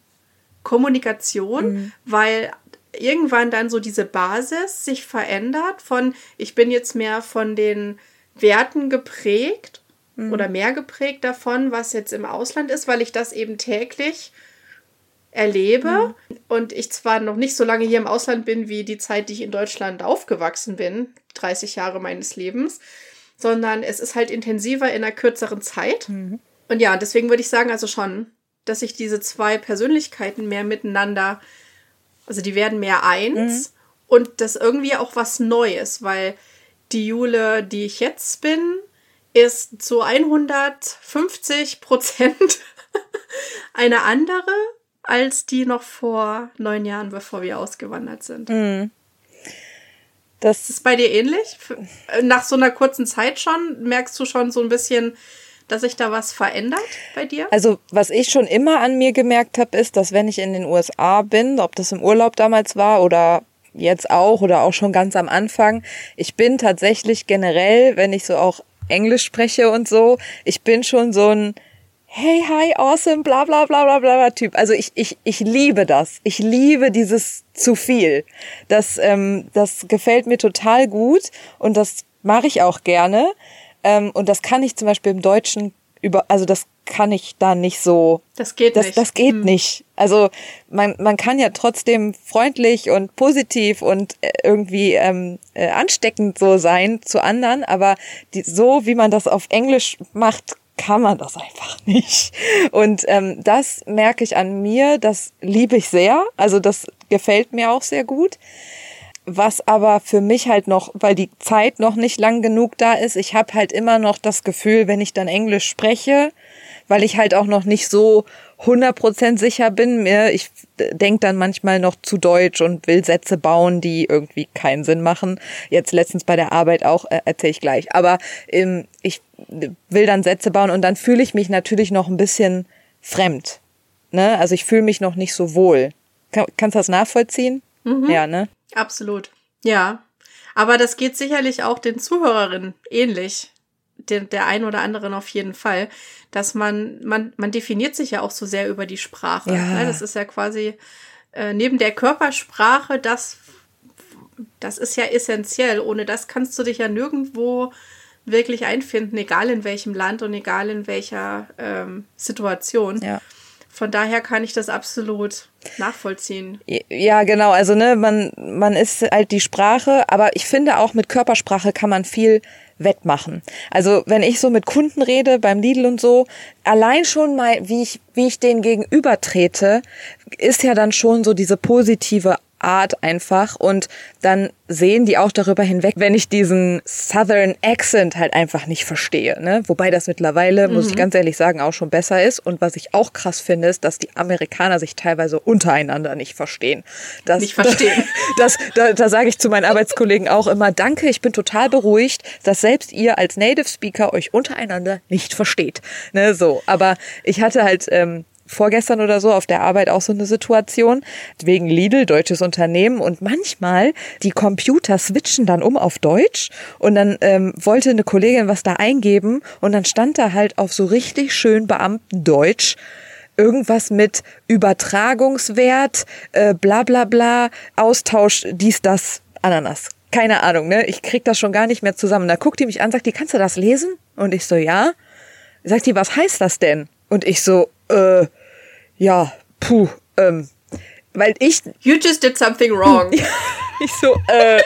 Kommunikation, mhm. weil irgendwann dann so diese Basis sich verändert von, ich bin jetzt mehr von den Werten geprägt mhm. oder mehr geprägt davon, was jetzt im Ausland ist, weil ich das eben täglich erlebe mhm. und ich zwar noch nicht so lange hier im Ausland bin wie die Zeit, die ich in Deutschland aufgewachsen bin, 30 Jahre meines Lebens, sondern es ist halt intensiver in einer kürzeren Zeit. Mhm. Und ja, deswegen würde ich sagen, also schon, dass sich diese zwei Persönlichkeiten mehr miteinander, also die werden mehr eins mhm. und das irgendwie auch was Neues, weil die Jule, die ich jetzt bin, ist zu 150 Prozent eine andere als die noch vor neun Jahren, bevor wir ausgewandert sind. Mhm. Das ist bei dir ähnlich? Nach so einer kurzen Zeit schon merkst du schon so ein bisschen, dass sich da was verändert bei dir? Also, was ich schon immer an mir gemerkt habe, ist, dass wenn ich in den USA bin, ob das im Urlaub damals war oder jetzt auch oder auch schon ganz am Anfang, ich bin tatsächlich generell, wenn ich so auch Englisch spreche und so, ich bin schon so ein hey, hi, awesome, bla bla bla bla bla Typ. Also ich, ich, ich liebe das. Ich liebe dieses zu viel. Das, ähm, das gefällt mir total gut und das mache ich auch gerne. Ähm, und das kann ich zum Beispiel im Deutschen über, also das kann ich da nicht so. Das geht das, nicht. Das geht hm. nicht. Also man, man kann ja trotzdem freundlich und positiv und äh, irgendwie ähm, äh, ansteckend so sein zu anderen, aber die, so wie man das auf Englisch macht, kann man das einfach nicht. Und ähm, das merke ich an mir, das liebe ich sehr. Also das gefällt mir auch sehr gut. Was aber für mich halt noch, weil die Zeit noch nicht lang genug da ist, ich habe halt immer noch das Gefühl, wenn ich dann Englisch spreche, weil ich halt auch noch nicht so 100% sicher bin. Mir, ich denke dann manchmal noch zu deutsch und will Sätze bauen, die irgendwie keinen Sinn machen. Jetzt letztens bei der Arbeit auch, äh, erzähle ich gleich. Aber ähm, ich will dann Sätze bauen und dann fühle ich mich natürlich noch ein bisschen fremd. Ne? Also ich fühle mich noch nicht so wohl. Kann, kannst du das nachvollziehen? Mhm. Ja, ne? Absolut. Ja. Aber das geht sicherlich auch den Zuhörerinnen ähnlich der, der ein oder anderen auf jeden Fall, dass man, man, man definiert sich ja auch so sehr über die Sprache. Ja. Ne? Das ist ja quasi äh, neben der Körpersprache, das, das ist ja essentiell. Ohne das kannst du dich ja nirgendwo wirklich einfinden, egal in welchem Land und egal in welcher ähm, Situation. Ja. Von daher kann ich das absolut nachvollziehen. Ja, genau. Also, ne, man, man ist halt die Sprache, aber ich finde auch mit Körpersprache kann man viel wettmachen. Also wenn ich so mit Kunden rede beim Lidl und so, allein schon mal, wie ich, wie ich denen gegenüber trete, ist ja dann schon so diese positive Art einfach und dann sehen die auch darüber hinweg, wenn ich diesen Southern Accent halt einfach nicht verstehe. Ne? Wobei das mittlerweile, mhm. muss ich mhm. ganz ehrlich sagen, auch schon besser ist. Und was ich auch krass finde, ist, dass die Amerikaner sich teilweise untereinander nicht verstehen. Das, nicht verstehen. Das, das, da, da sage ich zu meinen Arbeitskollegen auch immer, danke, ich bin total beruhigt, dass selbst ihr als Native Speaker euch untereinander nicht versteht. Ne, so, aber ich hatte halt ähm, vorgestern oder so auf der Arbeit auch so eine Situation, wegen Lidl, deutsches Unternehmen und manchmal die Computer switchen dann um auf Deutsch und dann ähm, wollte eine Kollegin was da eingeben und dann stand da halt auf so richtig schön Beamtendeutsch irgendwas mit Übertragungswert, äh, bla bla bla, Austausch, dies, das, Ananas. Keine Ahnung, ne? Ich krieg das schon gar nicht mehr zusammen. Da guckt die mich an, sagt die, kannst du das lesen? Und ich so, ja. Sagt die, was heißt das denn? Und ich so, äh, ja, puh, ähm, weil ich. You just did something wrong. ich so, äh,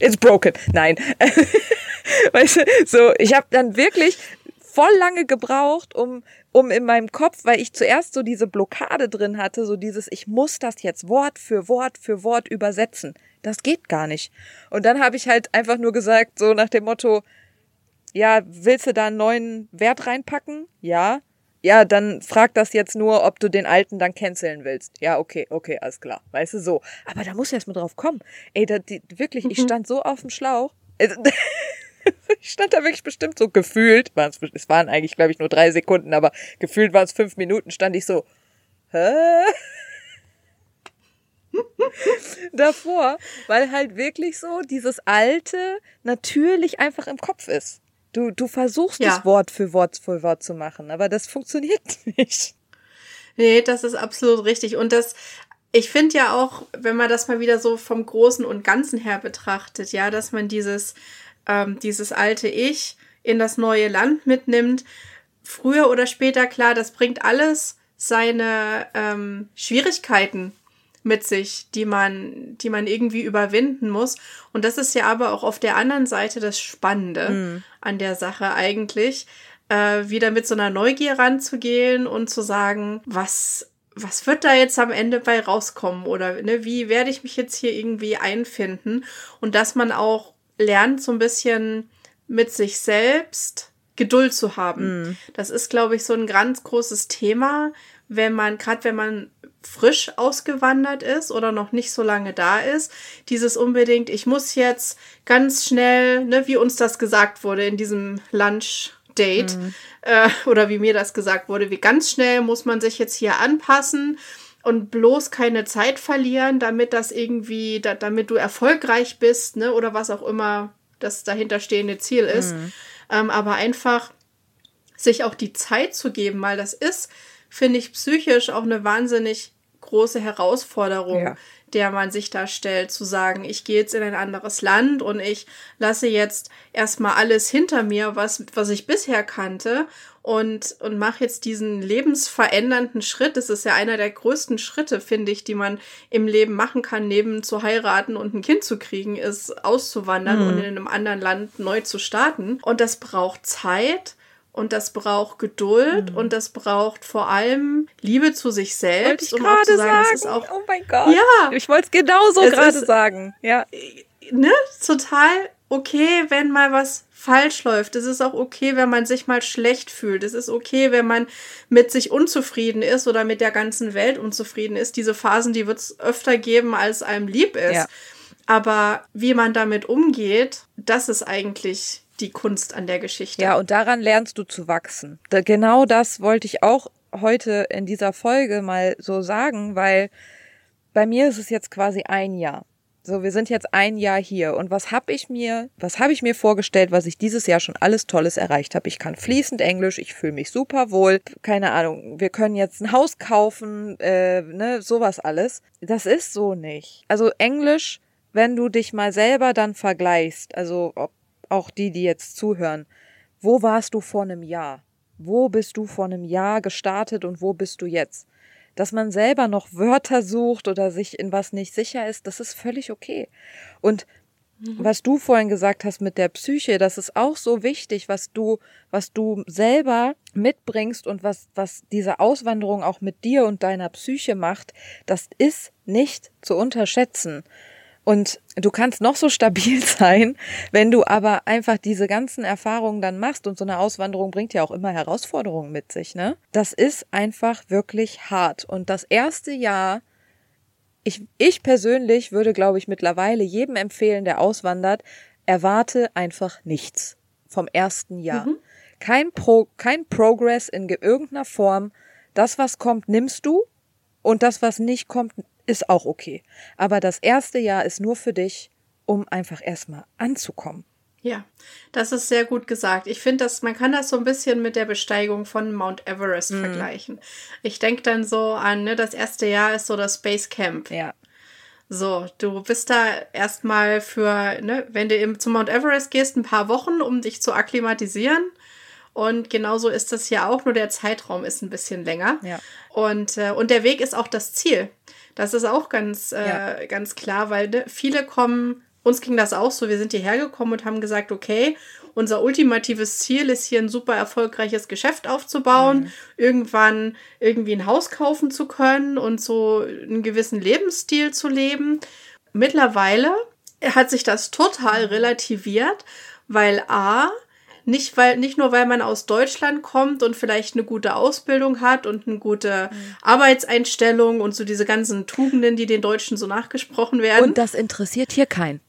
it's broken. Nein. weißt du, so, ich habe dann wirklich voll lange gebraucht, um um in meinem Kopf, weil ich zuerst so diese Blockade drin hatte, so dieses, ich muss das jetzt Wort für Wort für Wort übersetzen. Das geht gar nicht. Und dann habe ich halt einfach nur gesagt, so nach dem Motto, ja, willst du da einen neuen Wert reinpacken? Ja ja, dann frag das jetzt nur, ob du den alten dann canceln willst. Ja, okay, okay, alles klar. Weißt du, so. Aber da muss erst mal drauf kommen. Ey, da, die, wirklich, ich mhm. stand so auf dem Schlauch. Also, ich stand da wirklich bestimmt so gefühlt, es waren eigentlich, glaube ich, nur drei Sekunden, aber gefühlt waren es fünf Minuten, stand ich so, hä? davor, weil halt wirklich so dieses Alte natürlich einfach im Kopf ist. Du, du versuchst ja. es Wort für Wort für Wort zu machen, aber das funktioniert nicht. Nee, das ist absolut richtig. Und das, ich finde ja auch, wenn man das mal wieder so vom Großen und Ganzen her betrachtet, ja, dass man dieses, ähm, dieses alte Ich in das neue Land mitnimmt, früher oder später, klar, das bringt alles seine ähm, Schwierigkeiten mit sich, die man, die man irgendwie überwinden muss. Und das ist ja aber auch auf der anderen Seite das Spannende mhm. an der Sache eigentlich, äh, wieder mit so einer Neugier ranzugehen und zu sagen, was was wird da jetzt am Ende bei rauskommen oder ne, wie werde ich mich jetzt hier irgendwie einfinden und dass man auch lernt so ein bisschen mit sich selbst Geduld zu haben. Mm. Das ist glaube ich so ein ganz großes Thema, wenn man gerade wenn man frisch ausgewandert ist oder noch nicht so lange da ist, dieses unbedingt, ich muss jetzt ganz schnell, ne, wie uns das gesagt wurde in diesem Lunch Date mhm. äh, oder wie mir das gesagt wurde, wie ganz schnell muss man sich jetzt hier anpassen und bloß keine Zeit verlieren, damit das irgendwie, da, damit du erfolgreich bist, ne, oder was auch immer das dahinterstehende Ziel ist. Mhm. Ähm, aber einfach sich auch die Zeit zu geben, weil das ist, finde ich, psychisch auch eine wahnsinnig große Herausforderung, ja. der man sich da stellt, zu sagen, ich gehe jetzt in ein anderes Land und ich lasse jetzt erstmal alles hinter mir, was, was ich bisher kannte und, und mache jetzt diesen lebensverändernden Schritt. Das ist ja einer der größten Schritte, finde ich, die man im Leben machen kann, neben zu heiraten und ein Kind zu kriegen, ist auszuwandern mhm. und in einem anderen Land neu zu starten. Und das braucht Zeit und das braucht Geduld mhm. und das braucht vor allem Liebe zu sich selbst. Ich gerade sagen, sagen. Auch, oh mein Gott. Ja. Ich wollte es genauso gerade sagen. Ja. Ne, total okay, wenn mal was falsch läuft. Es ist auch okay, wenn man sich mal schlecht fühlt. Es ist okay, wenn man mit sich unzufrieden ist oder mit der ganzen Welt unzufrieden ist. Diese Phasen, die wird es öfter geben, als einem lieb ist. Ja. Aber wie man damit umgeht, das ist eigentlich die Kunst an der Geschichte. Ja, und daran lernst du zu wachsen. Da, genau das wollte ich auch heute in dieser Folge mal so sagen, weil bei mir ist es jetzt quasi ein Jahr. So, wir sind jetzt ein Jahr hier und was habe ich mir, was habe ich mir vorgestellt, was ich dieses Jahr schon alles Tolles erreicht habe? Ich kann fließend Englisch, ich fühle mich super wohl, keine Ahnung, wir können jetzt ein Haus kaufen, äh, ne, sowas alles. Das ist so nicht. Also Englisch, wenn du dich mal selber dann vergleichst, also ob auch die, die jetzt zuhören, wo warst du vor einem Jahr? Wo bist du vor einem Jahr gestartet und wo bist du jetzt? Dass man selber noch Wörter sucht oder sich in was nicht sicher ist, das ist völlig okay. Und mhm. was du vorhin gesagt hast mit der Psyche, das ist auch so wichtig, was du, was du selber mitbringst und was, was diese Auswanderung auch mit dir und deiner Psyche macht, das ist nicht zu unterschätzen. Und du kannst noch so stabil sein, wenn du aber einfach diese ganzen Erfahrungen dann machst und so eine Auswanderung bringt ja auch immer Herausforderungen mit sich, ne? Das ist einfach wirklich hart. Und das erste Jahr, ich, ich persönlich würde, glaube ich, mittlerweile jedem empfehlen, der auswandert, erwarte einfach nichts vom ersten Jahr. Mhm. Kein, Pro, kein Progress in irgendeiner Form. Das, was kommt, nimmst du. Und das, was nicht kommt, ist auch okay. Aber das erste Jahr ist nur für dich, um einfach erstmal anzukommen. Ja, das ist sehr gut gesagt. Ich finde, dass man kann das so ein bisschen mit der Besteigung von Mount Everest mhm. vergleichen. Ich denke dann so an, ne, das erste Jahr ist so das Space Camp. Ja. So, du bist da erstmal für, ne, wenn du eben zum Mount Everest gehst, ein paar Wochen, um dich zu akklimatisieren. Und genauso ist das ja auch, nur der Zeitraum ist ein bisschen länger. Ja. Und, äh, und der Weg ist auch das Ziel. Das ist auch ganz, äh, ja. ganz klar, weil ne, viele kommen, uns ging das auch so, wir sind hierher gekommen und haben gesagt, okay, unser ultimatives Ziel ist hier ein super erfolgreiches Geschäft aufzubauen, mhm. irgendwann irgendwie ein Haus kaufen zu können und so einen gewissen Lebensstil zu leben. Mittlerweile hat sich das total relativiert, weil A, nicht, weil, nicht nur, weil man aus Deutschland kommt und vielleicht eine gute Ausbildung hat und eine gute mhm. Arbeitseinstellung und so diese ganzen Tugenden, die den Deutschen so nachgesprochen werden. Und das interessiert hier keinen.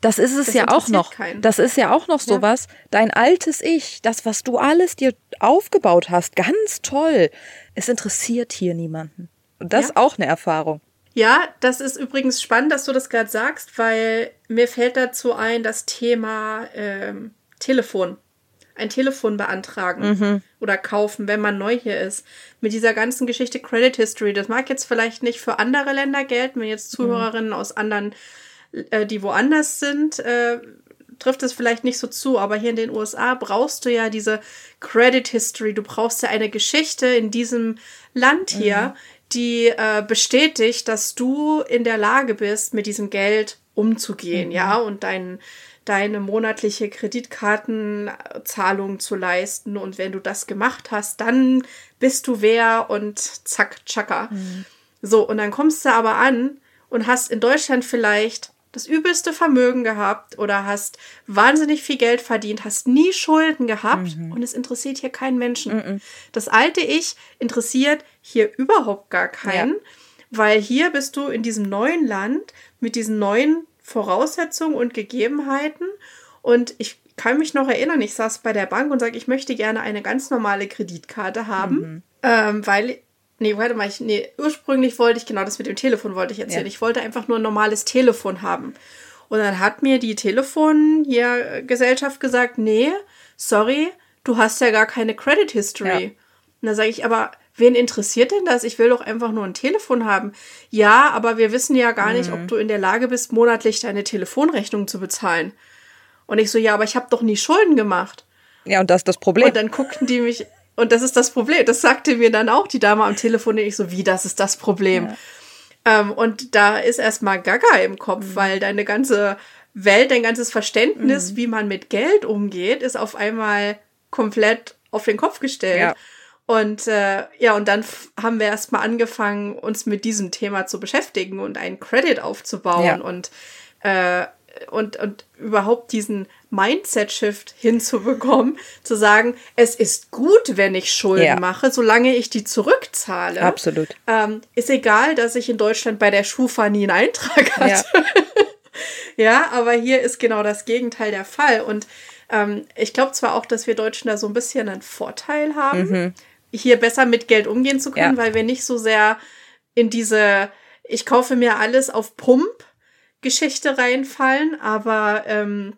Das ist es das ja auch noch. Keinen. Das ist ja auch noch sowas. Ja. Dein altes Ich, das, was du alles dir aufgebaut hast, ganz toll. Es interessiert hier niemanden. Und das ja. ist auch eine Erfahrung. Ja, das ist übrigens spannend, dass du das gerade sagst, weil mir fällt dazu ein das Thema ähm, Telefon ein Telefon beantragen mhm. oder kaufen, wenn man neu hier ist. Mit dieser ganzen Geschichte Credit History. Das mag jetzt vielleicht nicht für andere Länder gelten, wenn jetzt Zuhörerinnen mhm. aus anderen, äh, die woanders sind, äh, trifft es vielleicht nicht so zu. Aber hier in den USA brauchst du ja diese Credit History. Du brauchst ja eine Geschichte in diesem Land hier, mhm die äh, bestätigt, dass du in der Lage bist, mit diesem Geld umzugehen, mhm. ja, und dein, deine monatliche Kreditkartenzahlung zu leisten. Und wenn du das gemacht hast, dann bist du wer und zack, tschakka. Mhm. So, und dann kommst du aber an und hast in Deutschland vielleicht das übelste Vermögen gehabt oder hast wahnsinnig viel Geld verdient, hast nie Schulden gehabt mhm. und es interessiert hier keinen Menschen. Mhm. Das alte Ich interessiert hier überhaupt gar keinen, ja. weil hier bist du in diesem neuen Land mit diesen neuen Voraussetzungen und Gegebenheiten und ich kann mich noch erinnern, ich saß bei der Bank und sage, ich möchte gerne eine ganz normale Kreditkarte haben, mhm. ähm, weil Nee, warte mal, ich, nee, ursprünglich wollte ich, genau das mit dem Telefon wollte ich erzählen. Ja. Ich wollte einfach nur ein normales Telefon haben. Und dann hat mir die Telefon hier Gesellschaft gesagt, nee, sorry, du hast ja gar keine Credit History. Ja. Und da sage ich, aber wen interessiert denn das? Ich will doch einfach nur ein Telefon haben. Ja, aber wir wissen ja gar mhm. nicht, ob mhm. du in der Lage bist, monatlich deine Telefonrechnung zu bezahlen. Und ich so, ja, aber ich habe doch nie Schulden gemacht. Ja, und das ist das Problem. Und dann guckten die mich, und das ist das Problem. Das sagte mir dann auch die Dame am Telefon. Und ich so, wie, das ist das Problem. Ja. Ähm, und da ist erstmal Gaga im Kopf, mhm. weil deine ganze Welt, dein ganzes Verständnis, mhm. wie man mit Geld umgeht, ist auf einmal komplett auf den Kopf gestellt. Ja. Und äh, ja, und dann haben wir erstmal angefangen, uns mit diesem Thema zu beschäftigen und einen Credit aufzubauen ja. und, äh, und, und überhaupt diesen Mindset-Shift hinzubekommen, zu sagen, es ist gut, wenn ich Schulden ja. mache, solange ich die zurückzahle. Absolut. Ähm, ist egal, dass ich in Deutschland bei der Schufa nie einen Eintrag hatte. Ja, ja aber hier ist genau das Gegenteil der Fall. Und ähm, ich glaube zwar auch, dass wir Deutschen da so ein bisschen einen Vorteil haben, mhm. Hier besser mit Geld umgehen zu können, ja. weil wir nicht so sehr in diese, ich kaufe mir alles auf Pump. Geschichte reinfallen, aber ähm,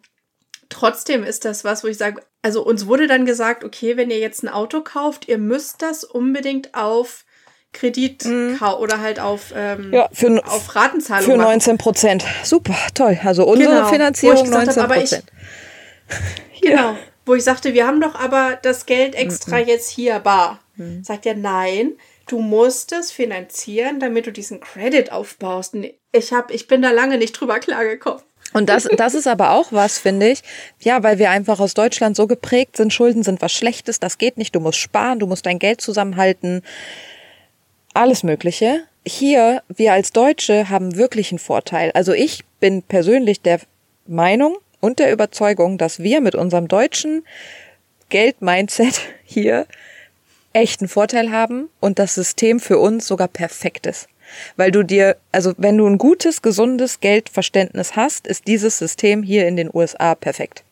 trotzdem ist das was, wo ich sage, also uns wurde dann gesagt, okay, wenn ihr jetzt ein Auto kauft, ihr müsst das unbedingt auf Kredit mhm. oder halt auf, ähm, ja, für, auf Ratenzahlung. Für 19 Prozent. Super, toll. Also unsere genau, Finanzierung 19 Prozent. Genau. Wo ich sagte, wir haben doch aber das Geld extra mhm. jetzt hier bar. Mhm. Sagt er, nein, du musst es finanzieren, damit du diesen Credit aufbaust. Ich, hab, ich bin da lange nicht drüber klargekommen. Und das, das ist aber auch was, finde ich. Ja, weil wir einfach aus Deutschland so geprägt sind, Schulden sind was Schlechtes, das geht nicht, du musst sparen, du musst dein Geld zusammenhalten, alles Mögliche. Hier, wir als Deutsche haben wirklich einen Vorteil. Also ich bin persönlich der Meinung und der Überzeugung, dass wir mit unserem deutschen Geld-Mindset hier echt einen Vorteil haben und das System für uns sogar perfekt ist. Weil du dir, also wenn du ein gutes, gesundes Geldverständnis hast, ist dieses System hier in den USA perfekt.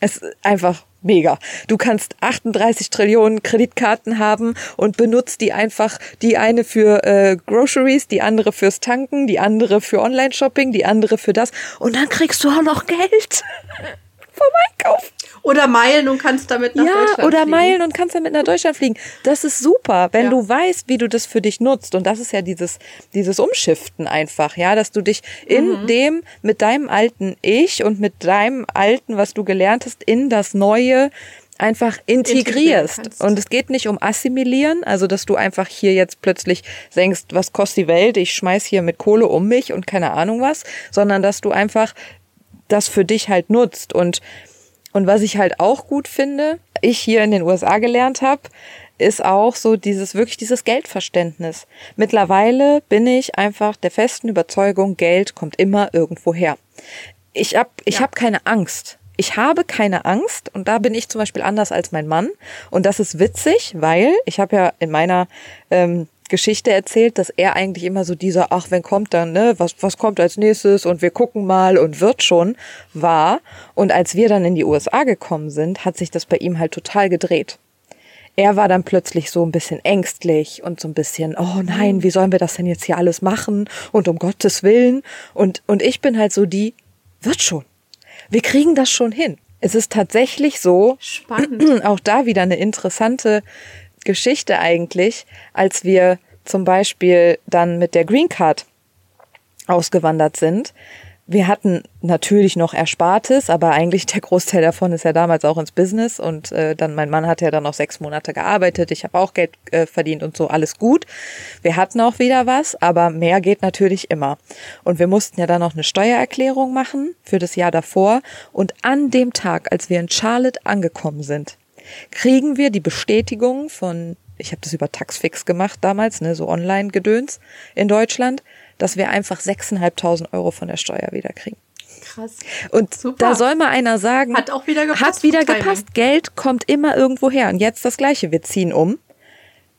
Es ist einfach mega. Du kannst 38 Trillionen Kreditkarten haben und benutzt die einfach, die eine für äh, Groceries, die andere fürs Tanken, die andere für Online-Shopping, die andere für das. Und dann kriegst du auch noch Geld vom Einkaufen. Oder Meilen und kannst damit nach ja, Deutschland fliegen. Ja, oder Meilen und kannst damit nach Deutschland fliegen. Das ist super, wenn ja. du weißt, wie du das für dich nutzt. Und das ist ja dieses, dieses Umschiften einfach, ja, dass du dich in mhm. dem, mit deinem alten Ich und mit deinem alten, was du gelernt hast, in das Neue einfach integrierst. Und es geht nicht um assimilieren, also dass du einfach hier jetzt plötzlich denkst, was kostet die Welt, ich schmeiß hier mit Kohle um mich und keine Ahnung was, sondern dass du einfach das für dich halt nutzt. Und und was ich halt auch gut finde, ich hier in den USA gelernt habe, ist auch so dieses wirklich dieses Geldverständnis. Mittlerweile bin ich einfach der festen Überzeugung, Geld kommt immer irgendwo her. Ich hab ich ja. hab keine Angst. Ich habe keine Angst und da bin ich zum Beispiel anders als mein Mann und das ist witzig, weil ich habe ja in meiner ähm, Geschichte erzählt, dass er eigentlich immer so dieser, ach, wenn kommt dann, ne, was, was kommt als nächstes und wir gucken mal und wird schon war. Und als wir dann in die USA gekommen sind, hat sich das bei ihm halt total gedreht. Er war dann plötzlich so ein bisschen ängstlich und so ein bisschen, oh nein, wie sollen wir das denn jetzt hier alles machen und um Gottes Willen. Und, und ich bin halt so die, wird schon. Wir kriegen das schon hin. Es ist tatsächlich so, Spannend. auch da wieder eine interessante Geschichte eigentlich, als wir zum Beispiel dann mit der Green Card ausgewandert sind. wir hatten natürlich noch Erspartes, aber eigentlich der Großteil davon ist ja damals auch ins Business und äh, dann mein Mann hat ja dann noch sechs Monate gearbeitet, ich habe auch Geld äh, verdient und so, alles gut. Wir hatten auch wieder was, aber mehr geht natürlich immer. Und wir mussten ja dann noch eine Steuererklärung machen für das Jahr davor und an dem Tag, als wir in Charlotte angekommen sind, kriegen wir die Bestätigung von, ich habe das über Taxfix gemacht damals, ne, so Online-Gedöns in Deutschland, dass wir einfach 6.500 Euro von der Steuer wieder kriegen. Krass. Und Super. da soll mal einer sagen, hat auch wieder gepasst. Hat wieder gepasst. Geld kommt immer irgendwo her. Und jetzt das Gleiche. Wir ziehen um.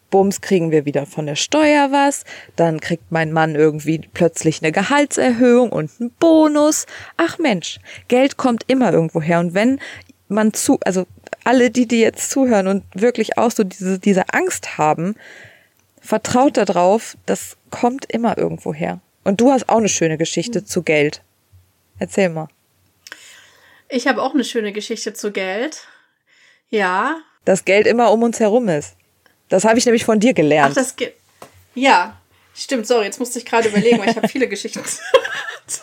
Bums kriegen wir wieder von der Steuer was. Dann kriegt mein Mann irgendwie plötzlich eine Gehaltserhöhung und einen Bonus. Ach Mensch, Geld kommt immer irgendwo her. Und wenn man zu, also alle, die, die jetzt zuhören und wirklich auch so diese, diese Angst haben, vertraut darauf, das kommt immer irgendwo her. Und du hast auch eine schöne Geschichte mhm. zu Geld. Erzähl mal. Ich habe auch eine schöne Geschichte zu Geld. Ja. Dass Geld immer um uns herum ist. Das habe ich nämlich von dir gelernt. Ach, das Ge Ja, stimmt. Sorry, jetzt musste ich gerade überlegen, weil ich habe viele Geschichten zu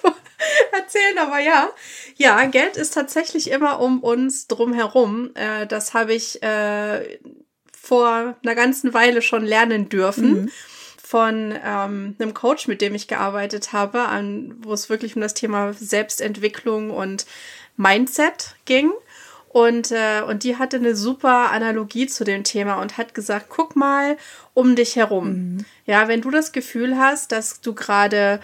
erzählen, aber ja. Ja, Geld ist tatsächlich immer um uns drum herum. Äh, das habe ich äh, vor einer ganzen Weile schon lernen dürfen. Mhm. Von ähm, einem Coach, mit dem ich gearbeitet habe, an, wo es wirklich um das Thema Selbstentwicklung und Mindset ging. Und, äh, und die hatte eine super Analogie zu dem Thema und hat gesagt, guck mal um dich herum. Mhm. Ja, wenn du das Gefühl hast, dass du gerade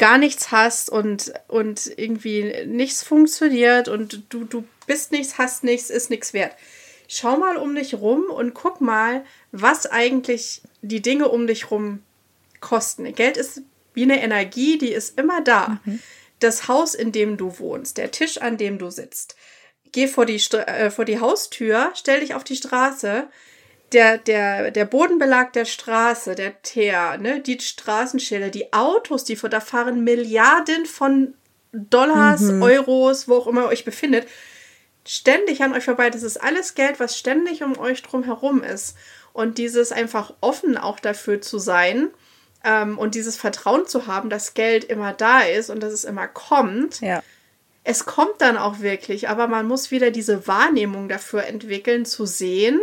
gar nichts hast und, und irgendwie nichts funktioniert und du, du bist nichts, hast nichts, ist nichts wert schau mal um dich rum und guck mal, was eigentlich die Dinge um dich rum kosten. Geld ist wie eine Energie, die ist immer da. Mhm. Das Haus, in dem du wohnst, der Tisch, an dem du sitzt. Geh vor die, äh, vor die Haustür, stell dich auf die Straße. Der, der, der Bodenbelag der Straße, der Teer, ne, die Straßenschilder, die Autos, die da fahren Milliarden von Dollars, mhm. Euros, wo auch immer ihr euch befindet ständig an euch vorbei. Das ist alles Geld, was ständig um euch drum herum ist. Und dieses einfach offen auch dafür zu sein ähm, und dieses Vertrauen zu haben, dass Geld immer da ist und dass es immer kommt. Ja. Es kommt dann auch wirklich, aber man muss wieder diese Wahrnehmung dafür entwickeln, zu sehen,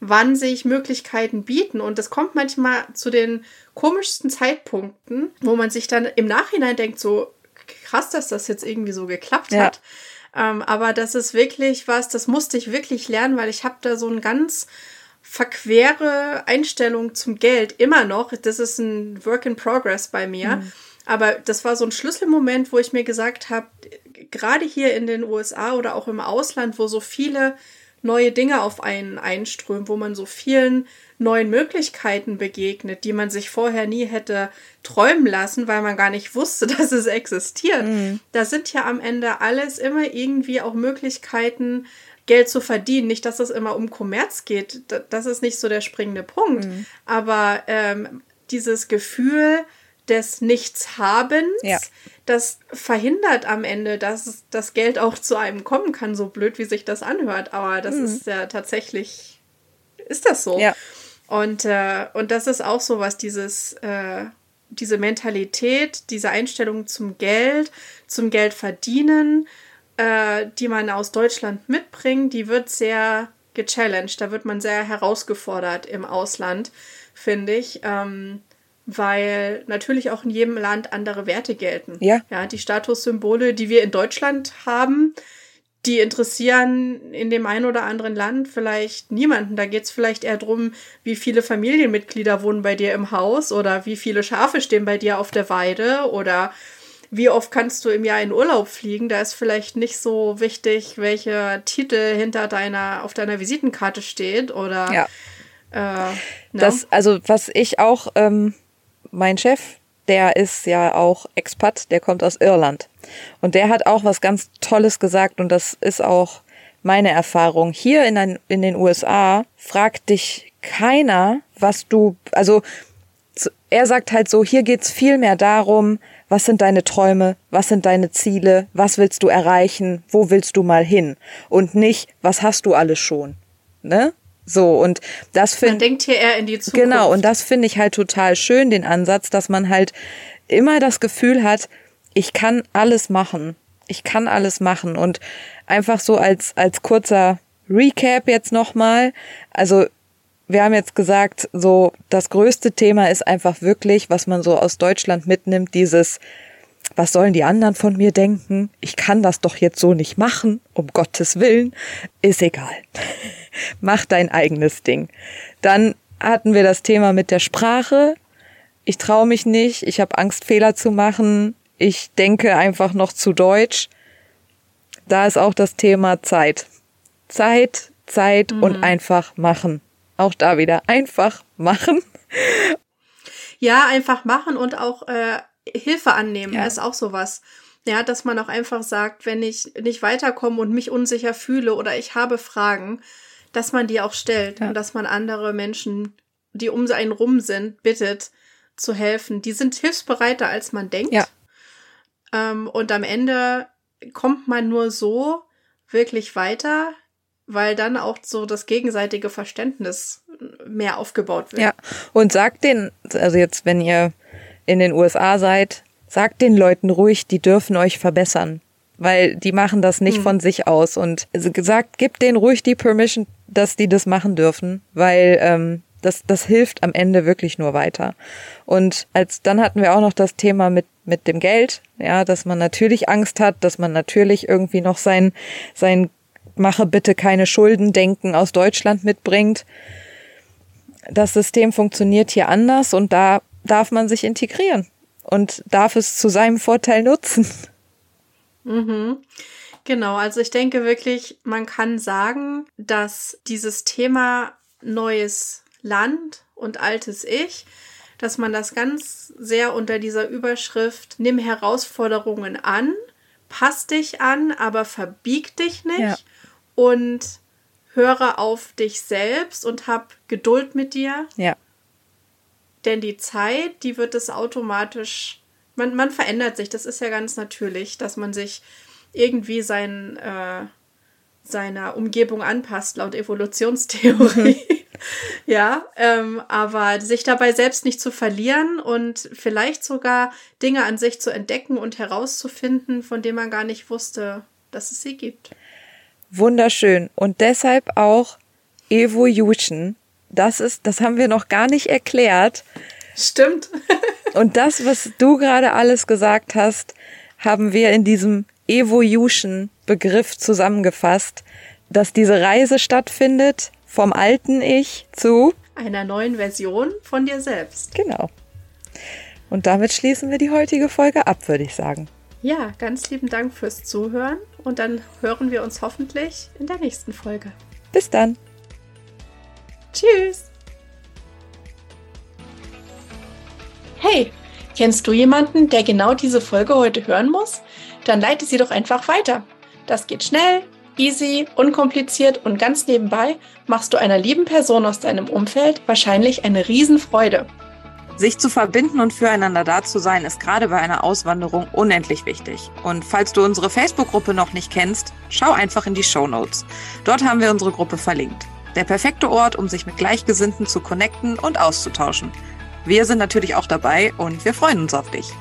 wann sich Möglichkeiten bieten. Und das kommt manchmal zu den komischsten Zeitpunkten, wo man sich dann im Nachhinein denkt, so krass, dass das jetzt irgendwie so geklappt ja. hat. Ähm, aber das ist wirklich was, das musste ich wirklich lernen, weil ich habe da so ein ganz verquere Einstellung zum Geld immer noch. Das ist ein Work in Progress bei mir. Mhm. Aber das war so ein Schlüsselmoment, wo ich mir gesagt habe, gerade hier in den USA oder auch im Ausland, wo so viele neue Dinge auf einen einströmen, wo man so vielen neuen Möglichkeiten begegnet, die man sich vorher nie hätte träumen lassen, weil man gar nicht wusste, dass es existiert. Mhm. Da sind ja am Ende alles immer irgendwie auch Möglichkeiten, Geld zu verdienen. Nicht, dass es immer um Kommerz geht. Das ist nicht so der springende Punkt. Mhm. Aber ähm, dieses Gefühl des Nichtshabens, ja. Das verhindert am Ende, dass das Geld auch zu einem kommen kann, so blöd wie sich das anhört. Aber das mhm. ist ja tatsächlich, ist das so. Ja. Und, äh, und das ist auch so was, dieses, äh, diese Mentalität, diese Einstellung zum Geld, zum Geld verdienen, äh, die man aus Deutschland mitbringt, die wird sehr gechallenged. Da wird man sehr herausgefordert im Ausland, finde ich. Ähm, weil natürlich auch in jedem Land andere Werte gelten. Ja. Ja, die Statussymbole, die wir in Deutschland haben, die interessieren in dem einen oder anderen Land vielleicht niemanden. Da geht es vielleicht eher darum, wie viele Familienmitglieder wohnen bei dir im Haus oder wie viele Schafe stehen bei dir auf der Weide oder wie oft kannst du im Jahr in Urlaub fliegen. Da ist vielleicht nicht so wichtig, welcher Titel hinter deiner, auf deiner Visitenkarte steht oder. Ja. Äh, ne? das, also, was ich auch, ähm, mein Chef, der ist ja auch Expat, der kommt aus Irland. Und der hat auch was ganz Tolles gesagt und das ist auch meine Erfahrung. Hier in, ein, in den USA fragt dich keiner, was du, also er sagt halt so, hier geht's viel mehr darum, was sind deine Träume, was sind deine Ziele, was willst du erreichen, wo willst du mal hin und nicht, was hast du alles schon, ne? So, und das finde Man denkt hier eher in die Zukunft. Genau, und das finde ich halt total schön, den Ansatz, dass man halt immer das Gefühl hat, ich kann alles machen. Ich kann alles machen. Und einfach so als, als kurzer Recap jetzt nochmal. Also wir haben jetzt gesagt, so das größte Thema ist einfach wirklich, was man so aus Deutschland mitnimmt, dieses, was sollen die anderen von mir denken? Ich kann das doch jetzt so nicht machen, um Gottes Willen. Ist egal. Mach dein eigenes Ding. Dann hatten wir das Thema mit der Sprache. Ich traue mich nicht, ich habe Angst, Fehler zu machen. Ich denke einfach noch zu deutsch. Da ist auch das Thema Zeit. Zeit, Zeit mhm. und einfach machen. Auch da wieder einfach machen. Ja, einfach machen und auch äh, Hilfe annehmen ja. ist auch sowas. Ja, dass man auch einfach sagt, wenn ich nicht weiterkomme und mich unsicher fühle oder ich habe Fragen, dass man die auch stellt ja. und dass man andere Menschen, die um einen rum sind, bittet zu helfen. Die sind hilfsbereiter, als man denkt. Ja. Ähm, und am Ende kommt man nur so wirklich weiter, weil dann auch so das gegenseitige Verständnis mehr aufgebaut wird. Ja, und sagt den, also jetzt, wenn ihr in den USA seid, sagt den Leuten ruhig, die dürfen euch verbessern, weil die machen das nicht hm. von sich aus. Und gesagt, gibt denen ruhig die Permission, dass die das machen dürfen, weil ähm, das, das hilft am Ende wirklich nur weiter. Und als dann hatten wir auch noch das Thema mit mit dem Geld, ja, dass man natürlich Angst hat, dass man natürlich irgendwie noch sein sein mache bitte keine Schulden denken aus Deutschland mitbringt. Das System funktioniert hier anders und da darf man sich integrieren und darf es zu seinem Vorteil nutzen. Mhm. Genau, also ich denke wirklich, man kann sagen, dass dieses Thema neues Land und altes Ich, dass man das ganz sehr unter dieser Überschrift Nimm Herausforderungen an, pass dich an, aber verbieg dich nicht. Ja und höre auf dich selbst und hab Geduld mit dir. Ja. Denn die Zeit, die wird es automatisch, man, man verändert sich, das ist ja ganz natürlich, dass man sich irgendwie sein, äh, seiner Umgebung anpasst, laut Evolutionstheorie. ja, ähm, aber sich dabei selbst nicht zu verlieren und vielleicht sogar Dinge an sich zu entdecken und herauszufinden, von denen man gar nicht wusste, dass es sie gibt wunderschön. Und deshalb auch Evolution. Das ist, das haben wir noch gar nicht erklärt. Stimmt. Und das, was du gerade alles gesagt hast, haben wir in diesem Evolution-Begriff zusammengefasst, dass diese Reise stattfindet vom alten Ich zu einer neuen Version von dir selbst. Genau. Und damit schließen wir die heutige Folge ab, würde ich sagen. Ja, ganz lieben Dank fürs Zuhören und dann hören wir uns hoffentlich in der nächsten Folge. Bis dann. Tschüss. Hey, kennst du jemanden, der genau diese Folge heute hören muss? Dann leite sie doch einfach weiter. Das geht schnell, easy, unkompliziert und ganz nebenbei machst du einer lieben Person aus deinem Umfeld wahrscheinlich eine Riesenfreude. Sich zu verbinden und füreinander da zu sein, ist gerade bei einer Auswanderung unendlich wichtig. Und falls du unsere Facebook-Gruppe noch nicht kennst, schau einfach in die Show Notes. Dort haben wir unsere Gruppe verlinkt. Der perfekte Ort, um sich mit Gleichgesinnten zu connecten und auszutauschen. Wir sind natürlich auch dabei und wir freuen uns auf dich.